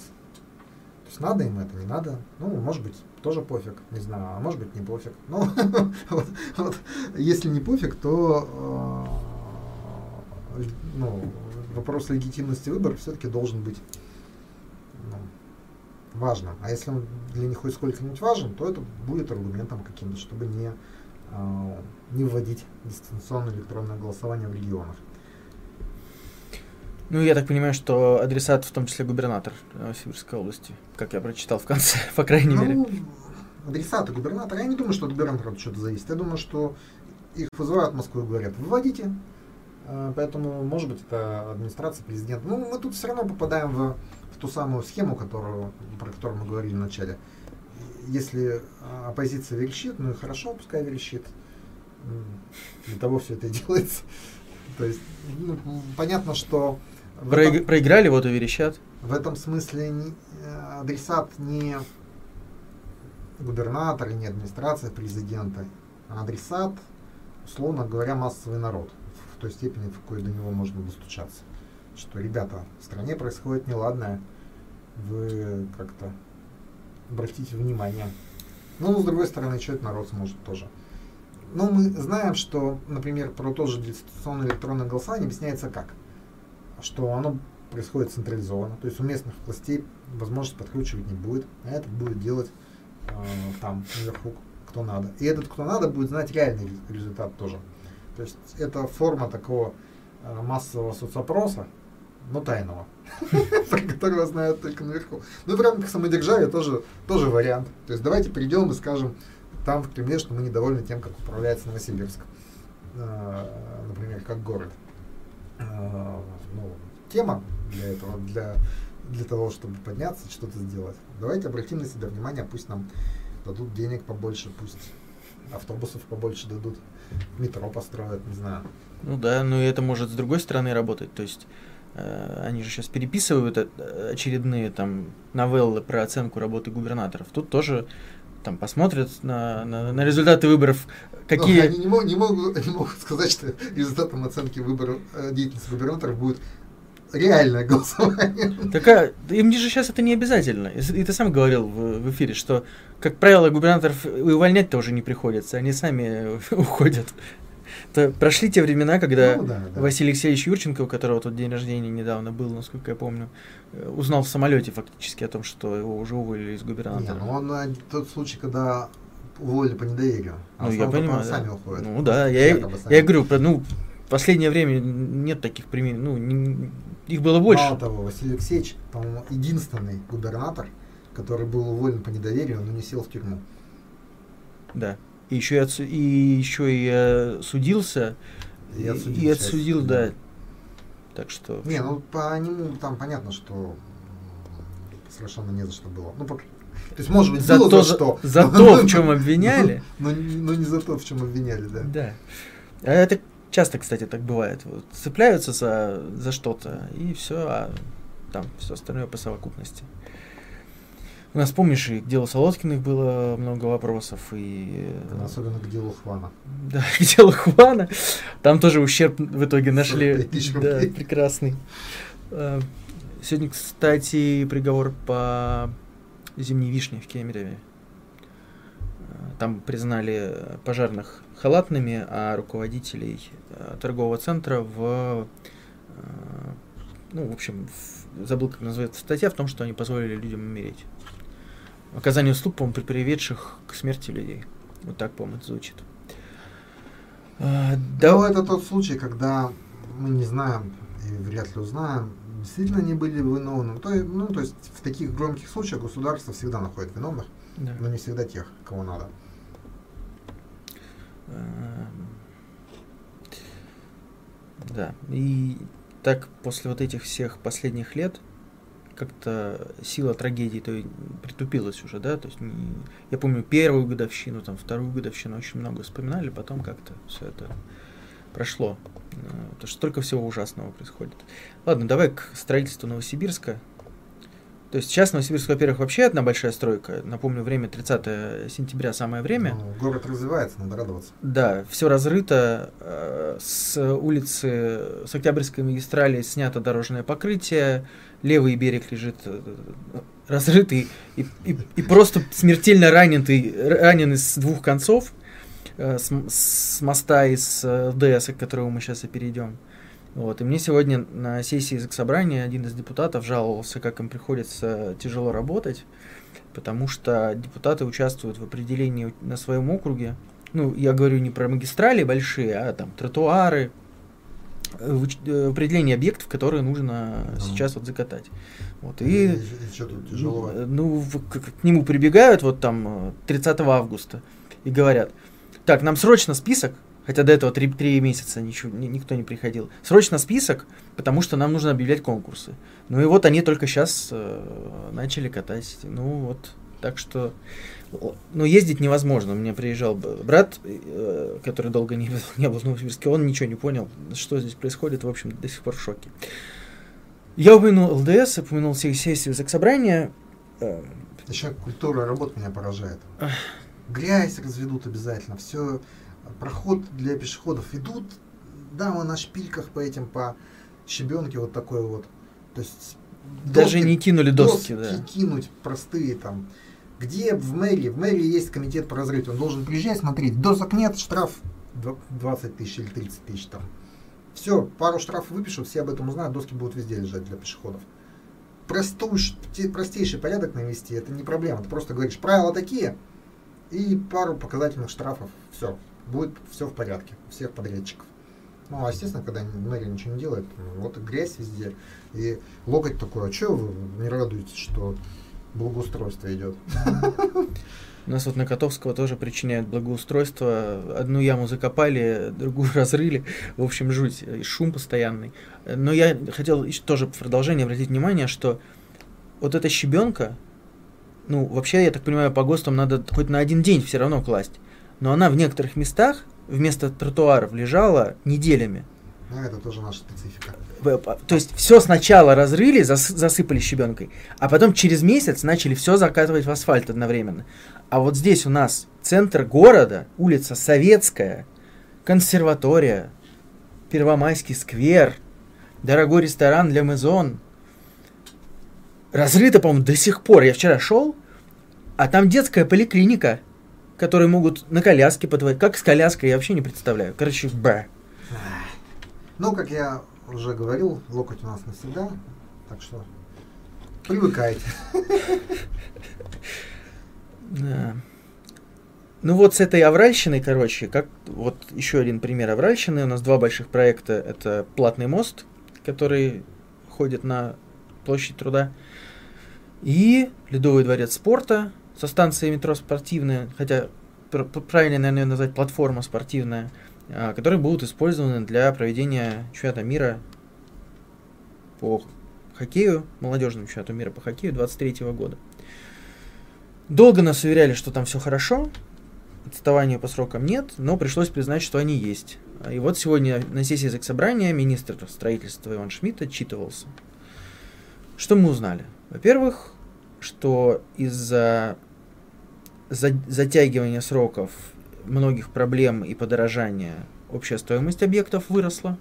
То есть надо им это, не надо. Ну, может быть, тоже пофиг, не знаю, а может быть не пофиг. Ну, вот, вот, если не пофиг, то э, ну, вопрос легитимности выборов все-таки должен быть важным. А если он для них хоть сколько-нибудь важен, то это будет аргументом каким-то, чтобы не, э, не вводить дистанционное электронное голосование в регионах. Ну, я так понимаю, что адресат в том числе губернатор Новосибирской области, как я прочитал в конце, по крайней ну, мере. Адресаты губернатора, я не думаю, что от губернатора что-то зависит. Я думаю, что их вызывают в Москву и говорят, выводите. А, поэтому, может быть, это администрация, президент. Ну, мы тут все равно попадаем в, в ту самую схему, которую, про которую мы говорили в начале. Если оппозиция верещит, ну и хорошо, пускай верещит. Для того все это и делается. То есть, ну, понятно, что Проиг... этом, проиграли, вот и верещат. В этом смысле не, э, адресат не губернатор, не администрация президента, а адресат, условно говоря, массовый народ в той степени, в какой до него можно достучаться. Что, ребята, в стране происходит неладное, вы как-то обратите внимание. Ну, с другой стороны, что это народ сможет тоже. Но мы знаем, что, например, про то же дистанционное электронное голосование объясняется как? что оно происходит централизованно, то есть у местных властей возможность подкручивать не будет, а это будет делать э, там наверху кто надо. И этот кто надо будет знать реальный результат тоже. То есть это форма такого э, массового соцопроса, но тайного, про которого знают только наверху. Ну и в рамках самодержавия тоже, тоже вариант. То есть давайте перейдем и скажем там в Кремле, что мы недовольны тем, как управляется Новосибирск, э, например, как город. Э, ну, тема для этого, для, для того, чтобы подняться, что-то сделать. Давайте обратим на себя внимание, пусть нам дадут денег побольше, пусть автобусов побольше дадут, метро построят, не знаю. Ну да, но это может с другой стороны работать, то есть они же сейчас переписывают э, очередные там новеллы про оценку работы губернаторов. Тут тоже там посмотрят на, на, на результаты выборов, какие... Но они не, мог, не, могут, не могут сказать, что результатом оценки выборов э, деятельности губернаторов будет реальное голосование. Так а, им же сейчас это не обязательно. И ты сам говорил в, в эфире, что, как правило, губернаторов увольнять тоже не приходится, они сами уходят. То прошли те времена, когда ну, да, да. Василий Алексеевич Юрченко, у которого тут день рождения недавно был, насколько я помню, э, узнал в самолете фактически о том, что его уже уволили из губернатора. Нет, ну он э, тот случай, когда уволили по недоверию. А ну, я понимаю. Да. Сами уходят. Ну да, я, я, я говорю, ну, в последнее время нет таких примеров, ну, не, их было больше. Мало того, Василий Алексеевич, по-моему, единственный губернатор, который был уволен по недоверию, но не сел в тюрьму. Да. И еще и, отсу- и, еще и э, судился. И, отсудил, и отсудил да. да. Так что... Не, ну по нему там понятно, что совершенно не за что было. Ну, по, То есть, может быть, за было то, за что. За то, в чем обвиняли. Но, но не за то, в чем обвиняли, да. Да. А это часто, кстати, так бывает. Вот, цепляются за, за что-то, и все, а там все остальное по совокупности. У нас, помнишь, и к делу Солодкиных было много вопросов, и... Да, особенно к делу Хвана. Да, к делу Хвана. Там тоже ущерб в итоге нашли. Да, прекрасный. А, сегодня, кстати, приговор по зимней вишне в Кемерове. А, там признали пожарных халатными, а руководителей торгового центра в... Ну, в общем, в, забыл, как называется статья, в том, что они позволили людям умереть. Оказание услуг, по-моему, при приведших к смерти людей. Вот так, по-моему, это звучит. А, да. Ну, это тот случай, когда мы не знаем и вряд ли узнаем, действительно они были виновны. То, ну, то есть в таких громких случаях государство всегда находит виновных, да. но не всегда тех, кого надо. Да, и так после вот этих всех последних лет как-то сила трагедии то притупилась уже, да, то есть не, я помню первую годовщину, там вторую годовщину очень много вспоминали, потом как-то все это прошло, э, потому что столько всего ужасного происходит. Ладно, давай к строительству Новосибирска. То есть сейчас Новосибирск, во-первых, вообще одна большая стройка. Напомню, время 30 сентября самое время. Ну, город развивается, надо радоваться. Да, все разрыто. Э, с улицы, с Октябрьской магистрали снято дорожное покрытие. Левый берег лежит э, разрытый и, и, и просто смертельно раненый, раненый с двух концов. Э, с, с моста из ДС, к которому мы сейчас и перейдем. Вот. И мне сегодня на сессии собрания один из депутатов жаловался, как им приходится тяжело работать, потому что депутаты участвуют в определении на своем округе. Ну, я говорю не про магистрали большие, а там тротуары, в э, определении объектов, которые нужно mm. сейчас вот закатать. Вот, и, и, что тут тяжело? Ну, к, к нему прибегают вот там 30 августа и говорят, так, нам срочно список, хотя до этого три, три месяца ничего, ни, никто не приходил. Срочно список, потому что нам нужно объявлять конкурсы. Ну и вот они только сейчас э, начали катать. Ну вот, так что... Ну, ездить невозможно. У меня приезжал брат, э, который долго не, не был в Новосибирске, он ничего не понял, что здесь происходит, в общем, до сих пор в шоке. Я упомянул ЛДС, упомянул сессию заксобрания. Э, Еще культура работы меня поражает. Грязь разведут обязательно, все проход для пешеходов идут, да, мы на шпильках по этим, по щебенке вот такой вот. То есть даже доски, не кинули доски, доски да. кинуть простые там. Где в мэрии? В мэрии есть комитет по разрытию. Он должен приезжать, смотреть. Досок нет, штраф 20 тысяч или 30 тысяч там. Все, пару штрафов выпишут, все об этом узнают, доски будут везде лежать для пешеходов. Простой, простейший порядок навести, это не проблема. Ты просто говоришь, правила такие, и пару показательных штрафов, все будет все в порядке у всех подрядчиков. Ну, а естественно, когда мэрия ничего не делает, вот и грязь везде. И локоть такой, а что вы не радуетесь, что благоустройство идет? У нас вот на Котовского тоже причиняют благоустройство. Одну яму закопали, другую разрыли. В общем, жуть. И шум постоянный. Но я хотел еще тоже в продолжение обратить внимание, что вот эта щебенка, ну, вообще, я так понимаю, по ГОСТам надо хоть на один день все равно класть но она в некоторых местах вместо тротуаров лежала неделями. Ну, это тоже наша специфика. То есть все сначала разрыли, зас, засыпали щебенкой, а потом через месяц начали все закатывать в асфальт одновременно. А вот здесь у нас центр города, улица Советская, консерватория, Первомайский сквер, дорогой ресторан для Мезон. Разрыто, по-моему, до сих пор. Я вчера шел, а там детская поликлиника – которые могут на коляске подводить. Как с коляской, я вообще не представляю. Короче, б. Ну, как я уже говорил, локоть у нас навсегда, так что привыкайте. Да. Ну вот с этой авральщиной, короче, как вот еще один пример авральщины. У нас два больших проекта. Это платный мост, который ходит на площадь труда, и Ледовый дворец спорта, со станции метро спортивная, хотя правильно, наверное, назвать платформа спортивная, которые будут использованы для проведения чемпионата мира по хоккею, молодежного чемпионата мира по хоккею 23 года. Долго нас уверяли, что там все хорошо, отставания по срокам нет, но пришлось признать, что они есть. И вот сегодня на сессии заксобрания министр строительства Иван Шмидт отчитывался. Что мы узнали? Во-первых, что из-за затягивания сроков многих проблем и подорожания общая стоимость объектов выросла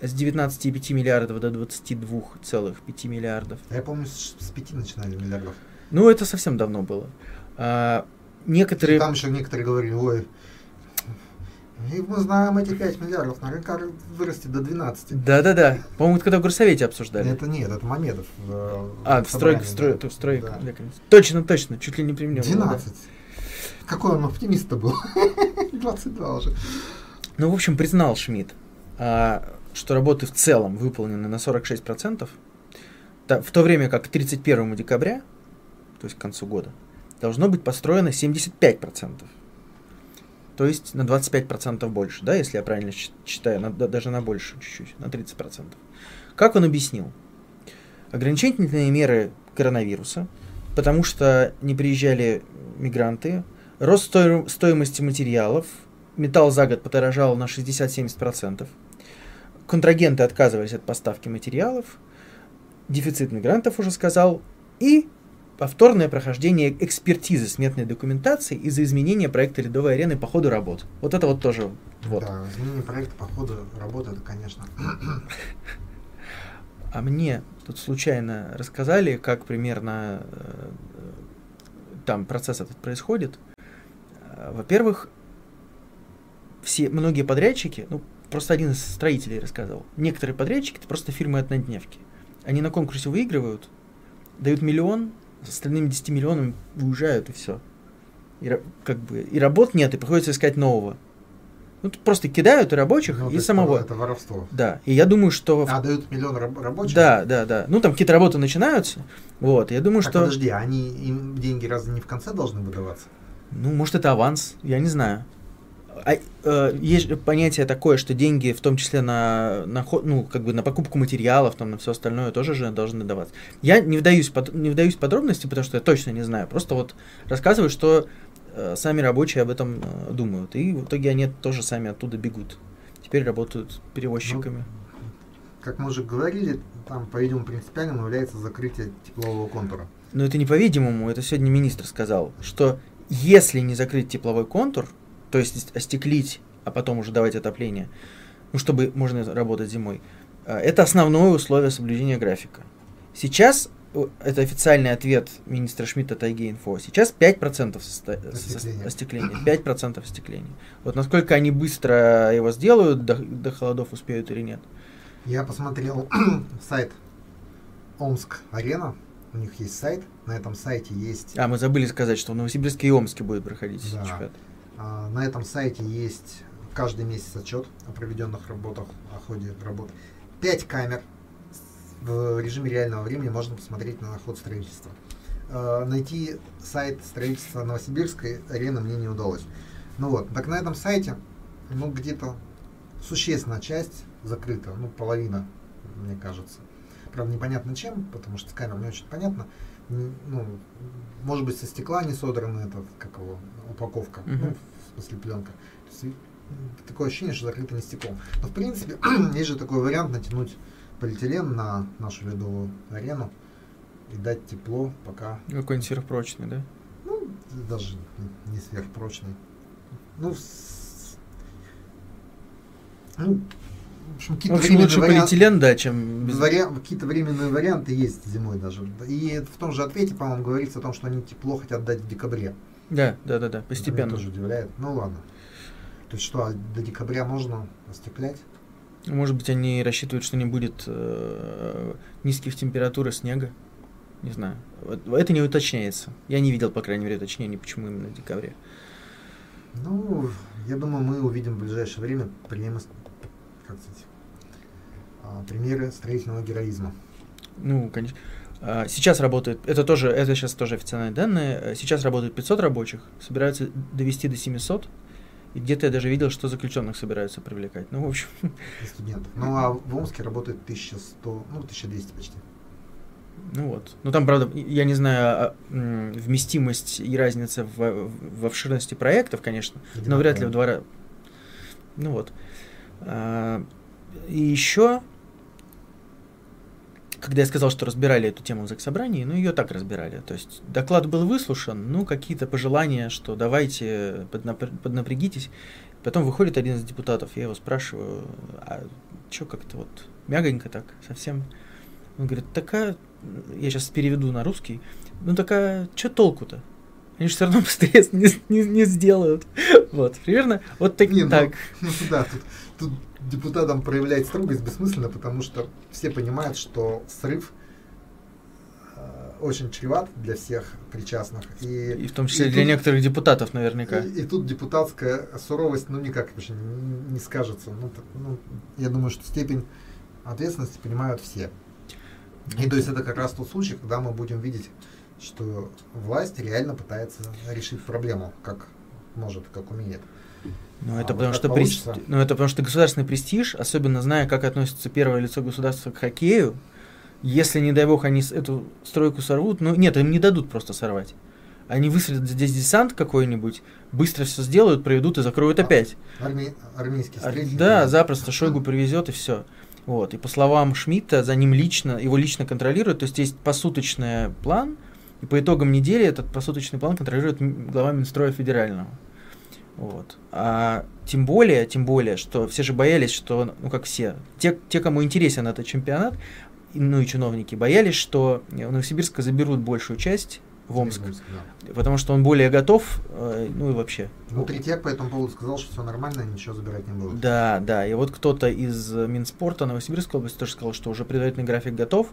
с 19,5 миллиардов до 22,5 миллиардов. Я помню, с 5 начинали миллиардов. Ну, это совсем давно было. А, некоторые... Там еще некоторые говорили, ой, и мы знаем эти 5 миллиардов, наверняка вырастет до 12. Да-да-да. По-моему, это когда в горсовете обсуждали. Это нет, это Мамедов. В, а, в стройке, строй, да. строй, да. Точно, точно, чуть ли не при мне 12. да. Какой он оптимист был. 22 уже. Ну, в общем, признал Шмидт, а, что работы в целом выполнены на 46%, в то время как к 31 декабря, то есть к концу года, должно быть построено 75%. То есть на 25% больше, да, если я правильно считаю, на, даже на больше чуть-чуть, на 30%. Как он объяснил? Ограничительные меры коронавируса, потому что не приезжали мигранты, рост сто стоимости материалов, металл за год подорожал на 60-70%, контрагенты отказывались от поставки материалов, дефицит мигрантов уже сказал, и повторное прохождение экспертизы сметной документации из-за изменения проекта ледовой арены по ходу работ. Вот это вот тоже. Вот. Да, изменение проекта по ходу работы, это, конечно. А мне тут случайно рассказали, как примерно э, там процесс этот происходит. Во-первых, все, многие подрядчики, ну, просто один из строителей рассказывал, некоторые подрядчики, это просто фирмы-однодневки. Они на конкурсе выигрывают, дают миллион, с остальными 10 миллионами уезжают и все. И, как бы, и работ нет, и приходится искать нового. Ну, тут просто кидают и рабочих, ну, и самого. Это воровство. Да. И я думаю, что... А, дают миллион раб- рабочих? Да, да, да. Ну, там какие-то работы начинаются. Вот. Я думаю, так, что... подожди, они им деньги разве не в конце должны выдаваться? Ну, может, это аванс, я не знаю. А, э, есть понятие такое, что деньги, в том числе на, на, ну, как бы на покупку материалов, там, на все остальное, тоже же должны даваться. Я не вдаюсь, под, не вдаюсь в подробности, потому что я точно не знаю. Просто вот рассказываю, что э, сами рабочие об этом э, думают. И в итоге они тоже сами оттуда бегут. Теперь работают перевозчиками. Ну, как мы уже говорили, там, по-видимому, принципиальным является закрытие теплового контура. Но это не по-видимому, это сегодня министр сказал, что если не закрыть тепловой контур, то есть остеклить, а потом уже давать отопление, ну, чтобы можно работать зимой. А, это основное условие соблюдения графика. Сейчас, это официальный ответ министра Шмидта Тайге Инфо, сейчас 5% остекления. остекления, 5% остекления. Вот насколько они быстро его сделают, до, до холодов успеют или нет. Я посмотрел сайт Омск-Арена, у них есть сайт, на этом сайте есть... А, мы забыли сказать, что в Новосибирске и Омске будет проходить да. чемпионат. А, на этом сайте есть каждый месяц отчет о проведенных работах, о ходе работ. Пять камер в режиме реального времени можно посмотреть на ход строительства. А, найти сайт строительства Новосибирской арены мне не удалось. Ну вот, так на этом сайте, ну где-то существенная часть закрыта, ну половина, мне кажется. Правда, непонятно чем, потому что с камер не очень понятно. Ну, может быть, со стекла не содрана эта, как его, упаковка. Uh-huh. Ну, в смысле пленка. То есть, такое ощущение, что закрыто не стеклом. Но в принципе, есть же такой вариант натянуть полиэтилен на нашу ледовую арену и дать тепло, пока... Какой-нибудь сверхпрочный, да? Ну, даже не сверхпрочный. Ну, с... ну общем, какие-то в общем, лучше варианты, полиэтилен, да, чем без... Вари... Какие-то временные варианты есть зимой даже. И в том же ответе, по-моему, говорится о том, что они тепло хотят дать в декабре. Да, да, да, да, постепенно. Это тоже удивляет. Ну ладно. То есть что, а до декабря можно остеклять? Может быть, они рассчитывают, что не будет э, низких температур и снега. Не знаю. Это не уточняется. Я не видел, по крайней мере, уточнений, почему именно в декабре. Ну, я думаю, мы увидим в ближайшее время примеры, как сказать, примеры строительного героизма. Ну, конечно. А, сейчас работает, это тоже, это сейчас тоже официальные данные, э, сейчас работает 500 рабочих, собираются довести до 700, и где-то я даже видел, что заключенных собираются привлекать. Ну, в общем... студентов. Ну, а в Омске работает 1100, ну, 1200 почти. Ну вот. Ну там, правда, я не знаю а, вместимость и разница в, в обширности проектов, конечно, но вряд ли в два раза. Ну вот. А, и еще, когда я сказал, что разбирали эту тему в заксобрании, ну ее так разбирали. То есть доклад был выслушан, ну какие-то пожелания, что давайте поднапр- поднапрягитесь. Потом выходит один из депутатов, я его спрашиваю, а что как-то вот мягонько так, совсем. Он говорит, такая, я сейчас переведу на русский, ну такая, что толку-то? Они же все равно быстрее не, не, не сделают. Вот, примерно вот так. Не, ну, так. Ну, ну да, тут, тут депутатам проявлять строгость бессмысленно, потому что все понимают, что срыв э, очень чреват для всех причастных. И, И в том числе и для тут- некоторых депутатов наверняка. И, и тут депутатская суровость, ну, никак вообще не, не скажется. Ну, так, ну, я думаю, что степень ответственности понимают все. И то есть это как раз тот случай, когда мы будем видеть, что власть реально пытается решить проблему, как может, как умеет. Ну, А это вот потому что получится? прес- ну, это потому что государственный престиж, особенно зная, как относится первое лицо государства к хоккею, если, не дай бог, они эту стройку сорвут, ну нет, им не дадут просто сорвать. Они высадят здесь десант какой-нибудь, быстро все сделают, проведут и закроют А, опять. Арми- армейский А, строитель. Да, запросто Шойгу привезет и все. Вот. И по словам Шмидта, за ним лично, его лично контролируют, то есть есть посуточный план, и по итогам недели этот посуточный план контролирует глава Минстроя федерального. Вот. А тем более, тем более, что все же боялись, что, ну как все, те, те кому интересен этот чемпионат, ну и чиновники, боялись, что у Новосибирска заберут большую часть в Омск, да. потому что он более готов, э, ну и вообще. Ну, Третьяк по этому поводу сказал, что все нормально, ничего забирать не будут. Да, да. И вот кто-то из Минспорта Новосибирской области тоже сказал, что уже предварительный график готов,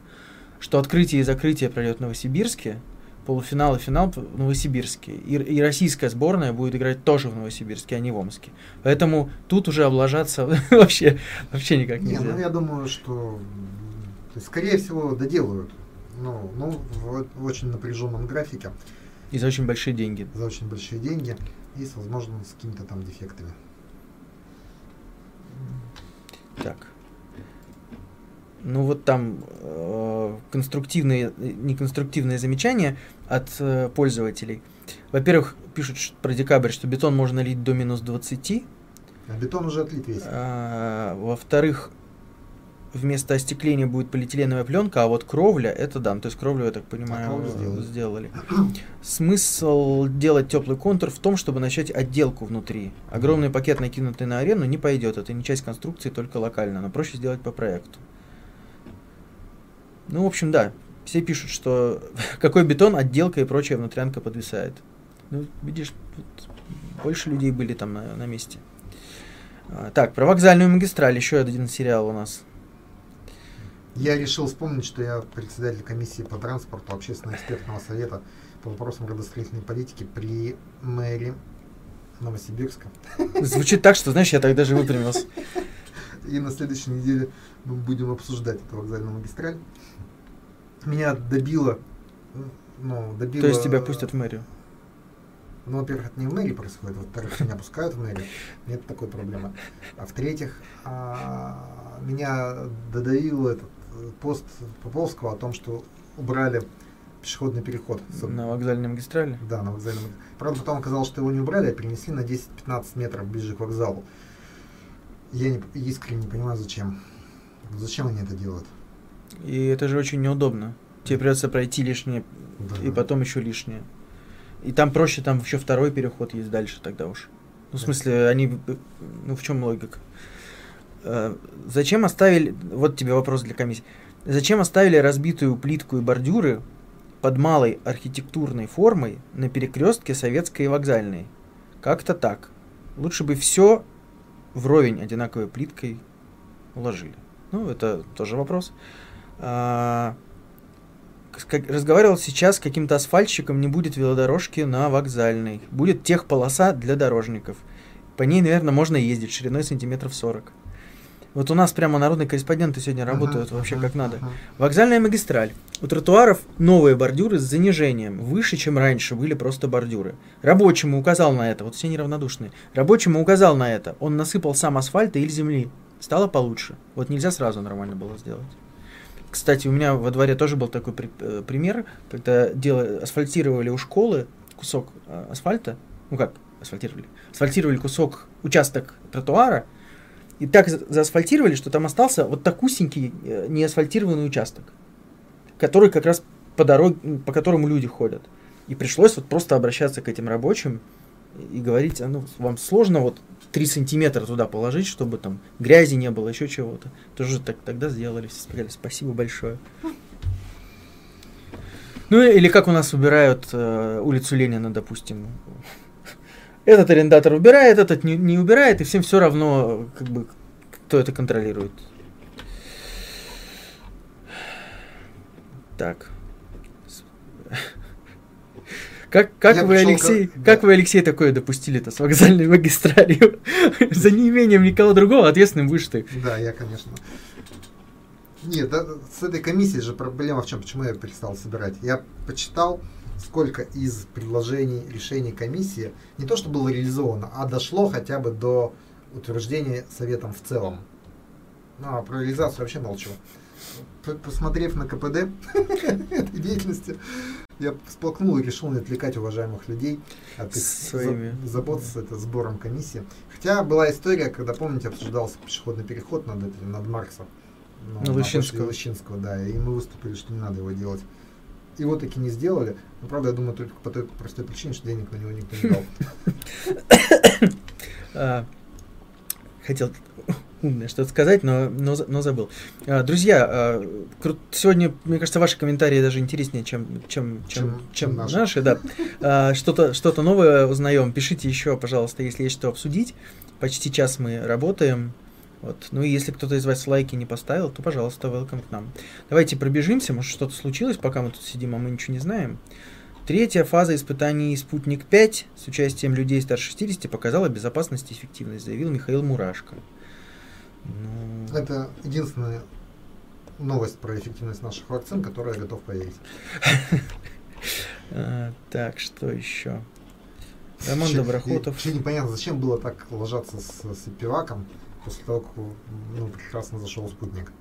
что открытие и закрытие пройдет в Новосибирске, полуфинал и финал в Новосибирске. И, и российская сборная будет играть тоже в Новосибирске, а не в Омске. Поэтому тут уже облажаться вообще, вообще никак Не, ну я думаю, что скорее всего доделают. Ну, ну в, в очень напряженном графике, И за очень большие деньги. за очень большие деньги и с, возможно, с какими-то там дефектами. Так. Ну вот там э, конструктивные, неконструктивные замечания от э, пользователей. Во-первых, пишут про декабрь, что бетон можно лить до минус 20. А бетон уже отлит весь. А, во-вторых, вместо остекления будет полиэтиленовая пленка, а вот кровля это да, ну, то есть кровлю, я так понимаю, кровлю сделали. сделали. Смысл делать теплый контур в том, чтобы начать отделку внутри. Огромный пакет, накинутый на арену, не пойдет. Это не часть конструкции, только локально, но проще сделать по проекту. Ну, в общем, да. Все пишут, что какой бетон, отделка и прочая внутрянка подвисает. Ну, видишь, больше людей были там на, на месте. А, так, про вокзальную магистраль. Еще один сериал у нас. Я решил вспомнить, что я председатель комиссии по транспорту общественно-экспертного совета по вопросам градостроительной политики при мэрии Новосибирска. Звучит так, что, знаешь, я так даже выпрямился. И на следующей неделе мы будем обсуждать эту вокзальную магистраль. Меня добило, ну, добило... То есть тебя пустят в мэрию. Ну, во-первых, это не в мэрии происходит, во-вторых, меня пускают в мэрию, нет такой проблемы. А в-третьих, а, меня додавил этот пост Поповского о том, что убрали пешеходный переход. На вокзальной магистрали. Да, на вокзальном. Правда, потом оказалось, что его не убрали, а перенесли на 10-15 метров ближе к вокзалу. Я не, искренне не понимаю, зачем. Зачем они это делают? И это же очень неудобно. Тебе придется пройти лишнее, Да. и потом еще лишнее. И там проще, там еще второй переход есть дальше тогда уж. Ну, в смысле, они... Ну, в чем логика? Э, Зачем оставили... Вот тебе вопрос для комиссии. Зачем оставили разбитую плитку и бордюры под малой архитектурной формой на перекрестке Советской и Вокзальной? Как-то так. Лучше бы все вровень одинаковой плиткой уложили. Ну, это тоже вопрос. А, как- разговаривал сейчас с каким-то асфальтчиком, не будет велодорожки на вокзальной. Будет техполоса для дорожников. По ней, наверное, можно ездить шириной сантиметров 40. Вот у нас прямо народные корреспонденты сегодня работают Ага, вообще ага, как надо. ага. Вокзальная магистраль. У тротуаров новые бордюры с занижением. Выше, чем раньше были просто бордюры. Рабочему указал на это. Вот все неравнодушные. Рабочему указал на это. Он насыпал сам асфальта или земли. Стало получше. Вот нельзя сразу нормально было сделать. Кстати, у меня во дворе тоже был такой при- э, пример, когда делали, асфальтировали у школы кусок э, асфальта, ну как асфальтировали, асфальтировали кусок, участок тротуара, и так за- заасфальтировали, что там остался вот такусенький э, неасфальтированный участок, который как раз по дороге, по которому люди ходят. И пришлось вот просто обращаться к этим рабочим и говорить, а ну, вам сложно вот 3 сантиметра туда положить, чтобы там грязи не было, еще чего-то. Тоже так тогда сделали, все сказали спасибо большое. Ну или как у нас убирают э, улицу Ленина, допустим. Этот арендатор убирает, этот не, не убирает, и всем все равно, как бы, кто это контролирует. Так. Как, как Я вы, пришел Алексей, к- как да. вы, Алексей, такое допустили-то с вокзальной магистралью? За неимением никого другого ответственным будешь ты. Да, я, конечно. Нет, да, с этой комиссией же проблема в чем? Почему я перестал собирать? Я почитал, сколько из предложений, решений комиссии не то, что было реализовано, а дошло хотя бы до утверждения советом в целом. Ну, а про реализацию вообще молчу. Посмотрев на КПД этой деятельности, я всплакнул и решил не отвлекать уважаемых людей от их Своими. за- забот с это, сбором комиссии. Хотя была история, когда, помните, обсуждался пешеходный переход над, этим, над Марксом. Ну, Лыщинского. Лыщинского, да, и мы выступили, что не надо его делать. Его таки не сделали. Но, правда, я думаю, только по той простой причине, что денег на него никто не дал. А, хотел умное что-то сказать, но, но, но забыл. А, друзья, а, сегодня, мне кажется, ваши комментарии даже интереснее, чем, чем, чем, Чем- чем, наши. наши. да. Что-то, что-то новое узнаем. Пишите еще, пожалуйста, если есть что обсудить. Почти час мы работаем. Вот. Ну и если кто-то из вас лайки не поставил, то, пожалуйста, welcome к нам. Давайте пробежимся, может что-то случилось, пока мы тут сидим, а мы ничего не знаем. Третья фаза испытаний «Спутник-5» с участием людей старше 60 показала безопасность и эффективность, заявил Михаил Мурашко. Ну, Это единственная новость про эффективность наших вакцин, которую я готов поверить. а, так, что еще? Роман Доброхотов. Вообще непонятно, зачем было так ложаться с пиваком после того, как ну, прекрасно зашел спутник.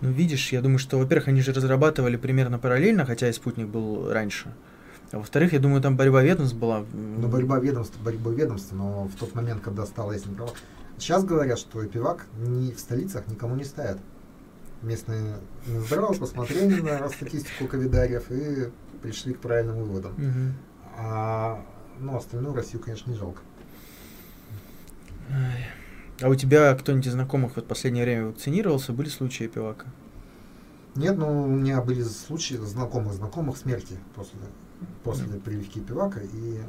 Ну, видишь, я думаю, что, во-первых, они же разрабатывали примерно параллельно, хотя и спутник был раньше. А во-вторых, я думаю, там борьба ведомств была. Ну, борьба ведомств, борьба ведомств, но в тот момент, когда стало ясно право. Сейчас говорят, что пивак ни в столицах никому не ставят. Местные Минздрав посмотрели на статистику ковидариев и пришли к правильным выводам. мгм. А ну, остальную Россию, конечно, не жалко. Ай. А у тебя кто-нибудь из знакомых вот в последнее время вакцинировался? Были случаи пивака? Нет, ну у меня были случаи знакомых знакомых смерти после, после прививки пивака. И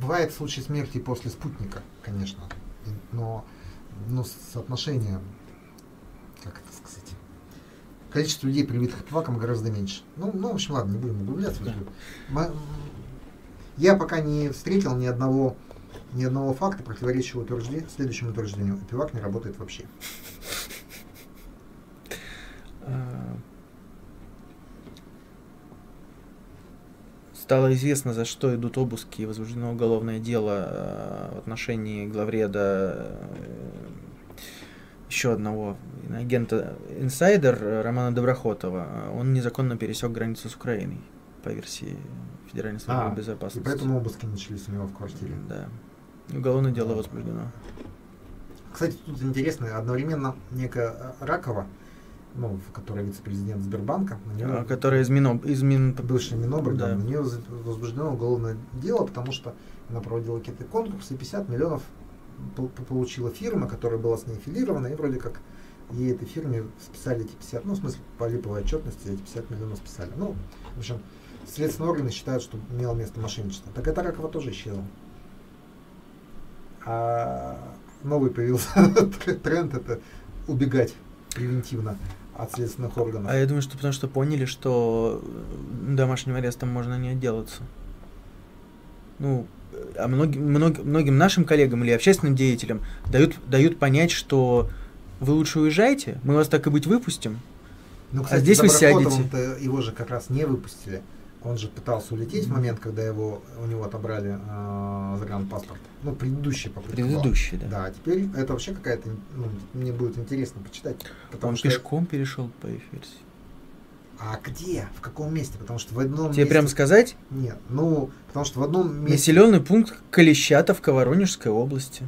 бывает случаи смерти после спутника, конечно. И- Но, но соотношение, как это сказать, количество людей, привитых пиваком, гораздо меньше. Ну, ну, в общем, ладно, не будем углубляться. Да. М- Я пока не встретил ни одного ни одного факта, противоречащего утвержде- следующему утверждению. Пивак не работает вообще. А, Стало известно, за что идут обыски и возбуждено уголовное дело а, в отношении главреда э, еще одного агента инсайдер Романа Доброхотова. Он незаконно пересек границу с Украиной, по версии Федеральной службы А, И безопасности. поэтому обыски начались у него в квартире. Да. Уголовное дело возбуждено. Кстати, тут интересно, одновременно некая Ракова, ну, которая вице-президент Сбербанка, на нее А, Которая из Миноб... из Мин... бывший Минобр, да, Да. на нее возбуждено уголовное дело, потому что она проводила какие-то конкурсы, и 50 миллионов пол- получила фирма, которая была с ней аффилирована, и вроде как ей этой фирме списали эти 50, ну, в смысле, по липовой отчетности эти 50 миллионов списали. Ну, в общем, следственные органы считают, что имело место мошенничество. Так эта Ракова тоже исчезла. А новый появился тренд это убегать превентивно от следственных органов. А я думаю, что потому что поняли, что э, домашним арестом можно не отделаться. Ну, а многим, мног- многим нашим коллегам или общественным деятелям дают, дают понять, что вы лучше уезжайте, мы вас так и быть выпустим. Ну, а здесь вы сядете. Его же как раз не выпустили. Он же пытался улететь в момент, когда его, у него отобрали э, загранпаспорт. Ну, предыдущий попытка. Предыдущий, была. да. Да, а теперь это вообще какая-то, ну, мне будет интересно почитать. Потому Он что пешком перешел по их версии. А где? В каком месте? Потому что в одном Тебе месте... прям сказать? Нет, ну, потому что в одном месте... Населенный пункт Колещатовка Воронежской области.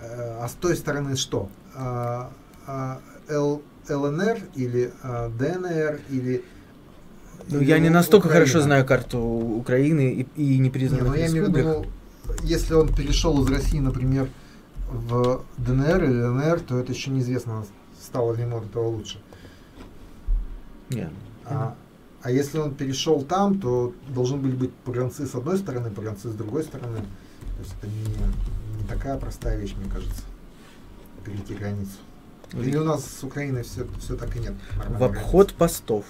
Э, а с той стороны что? А, а, Л, ЛНР или а, ДНР или... Ну, я не настолько Украина? хорошо знаю карту Украины и, и непризнанных не, ну, я республик. Имею в виду, если он перешел из России, например, в ДНР или ЛНР, то это еще неизвестно, стало ли ему от этого лучше. Нет. А, а если он перешел там, то должны были быть погранцы с одной стороны, погранцы с другой стороны. То есть это не, не такая простая вещь, мне кажется, перейти границу. Или у нас с Украиной все, все так и нет? В обход границы. постов.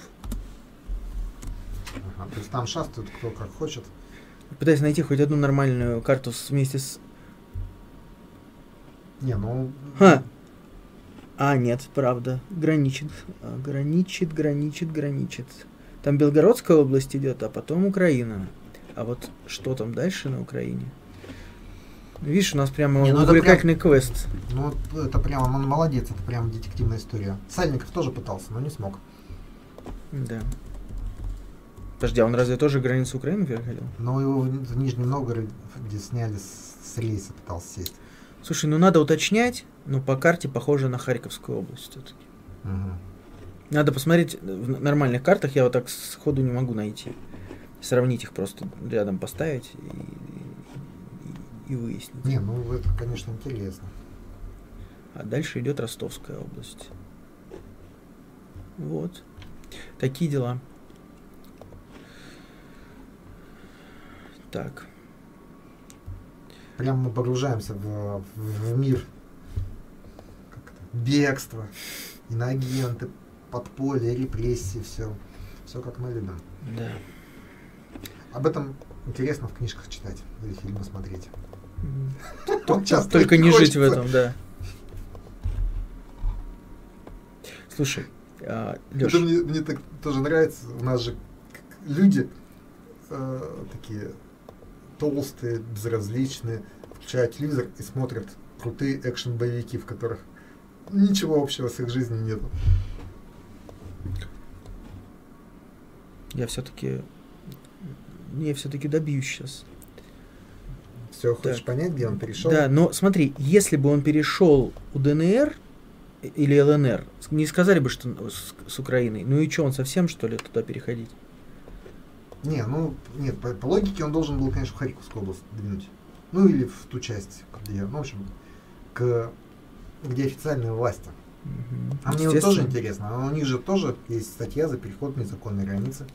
Ага, то есть там шастают кто как хочет. Пытаюсь найти хоть одну нормальную карту вместе с... Не, ну... Ха. А, нет, правда. Граничит. А, граничит, граничит, граничит. Там Белгородская область идет, а потом Украина. А вот что там дальше на Украине? Видишь, у нас прямо Не, ну увлекательный прям, квест. Ну, это прямо, он молодец, это прям детективная история. Сальников тоже пытался, но не смог. Да. Подожди, а он разве тоже границу Украины переходил? Ну, его в, Нижнем Новгороде, где сняли с, с рейса, пытался сесть. Слушай, ну надо уточнять, но по карте похоже на Харьковскую область все-таки. Угу. Надо посмотреть в нормальных картах, я вот так сходу не могу найти. Сравнить их просто рядом поставить и, и, и выяснить. Не, ну это, конечно, интересно. А дальше идет Ростовская область. Вот. Такие дела. Так. Прям мы погружаемся в, в, в мир бегства, иноагенты, подполье, репрессии, все. Все как мы любим. Да. Об этом интересно в книжках читать или фильмы смотреть. Только не жить в этом, да. Слушай, Леша. Мне, мне так тоже нравится. У нас же люди э, такие толстые, безразличные, включают телевизор и смотрят крутые экшен-боевики, в которых ничего общего с их жизнью нет. Я все-таки я все-таки добьюсь сейчас. Все, хочешь так. понять, где он перешел? Да, но смотри, если бы он перешел у ДНР или ЛНР, не сказали бы, что с, с Украиной. Ну и что, он совсем, что ли, туда переходить? Не, ну, нет, по, по логике он должен был, конечно, в Харьковскую область двинуть. Ну, или в ту часть, где, ну, в общем, к, где официальные власти. Угу. А мне вот тоже интересно, а у них же тоже есть статья за переход незаконной границы.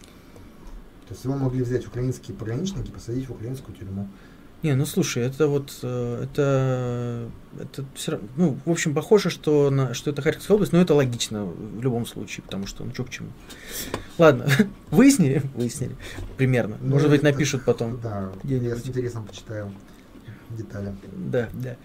То есть его могли взять украинские пограничники и посадить в украинскую тюрьму. Не, ну слушай, это вот, э, это, это все равно, ну, в общем, похоже, что, на, что это Харьковская область, но это логично в любом случае, потому что, ну, что к чему. Ладно, выяснили? Выяснили, примерно. Ну, Может быть, напишут потом. Да, я с интересом почитаю детали. Да, да.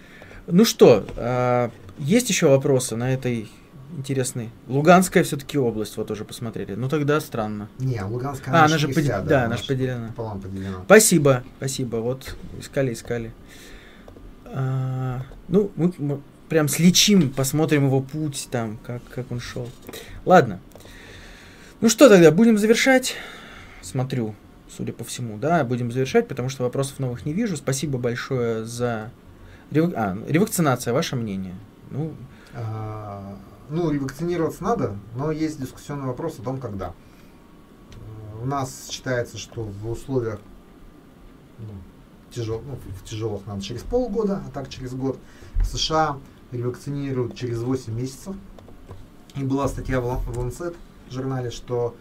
Ну что, а, есть еще вопросы на этой интересный. Луганская все-таки область, вот уже посмотрели. Ну тогда странно. Не, Луганская а, она же под... вся, да, да, она же поделена. Пополам поделена. Спасибо, спасибо. Вот искали, искали. А, ну, мы, мы прям слечим, посмотрим его путь там, как, как он шел. Ладно. Ну что тогда, будем завершать? Смотрю, судя по всему, да, будем завершать, потому что вопросов новых не вижу. Спасибо большое за... Рев... А, ревакцинация, ваше мнение? Ну, а, ну, ревакцинироваться надо, но есть дискуссионный вопрос о том, когда. Э, у нас считается, что в условиях ну, тяжел, ну, в тяжелых надо через полгода, а так через год. В США ревакцинируют через 8 месяцев. И была статья в Lancet журнале, что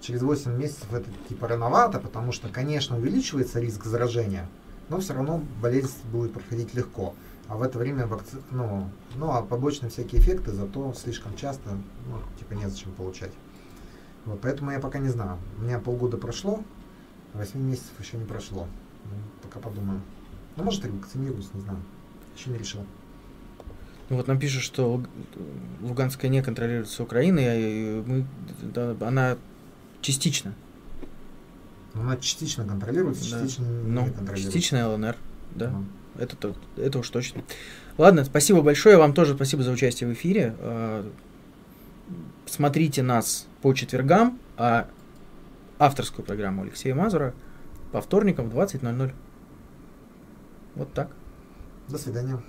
через 8 месяцев это типа рановато, потому что, конечно, увеличивается риск заражения, но все равно болезнь будет проходить легко а в это время вакци... ну, ну, а побочные всякие эффекты зато слишком часто, ну, типа незачем получать. Вот, поэтому я пока не знаю. У меня полгода прошло, 8 месяцев еще не прошло. Ну, пока подумаю. Ну, может, и вакцинируюсь, не знаю. Еще не решил. Ну вот нам пишут, что Луганская не контролируется Украиной, а мы, да, она частично. Но она частично контролируется, Да. частично Ну, не контролируется. частично ЛНР, да. Ну. Это, то- это уж точно. Ладно, спасибо большое. Вам тоже спасибо за участие в эфире. Э, Смотрите нас по четвергам, а авторскую программу Алексея Мазура по вторникам в 20.00. Вот так. До свидания.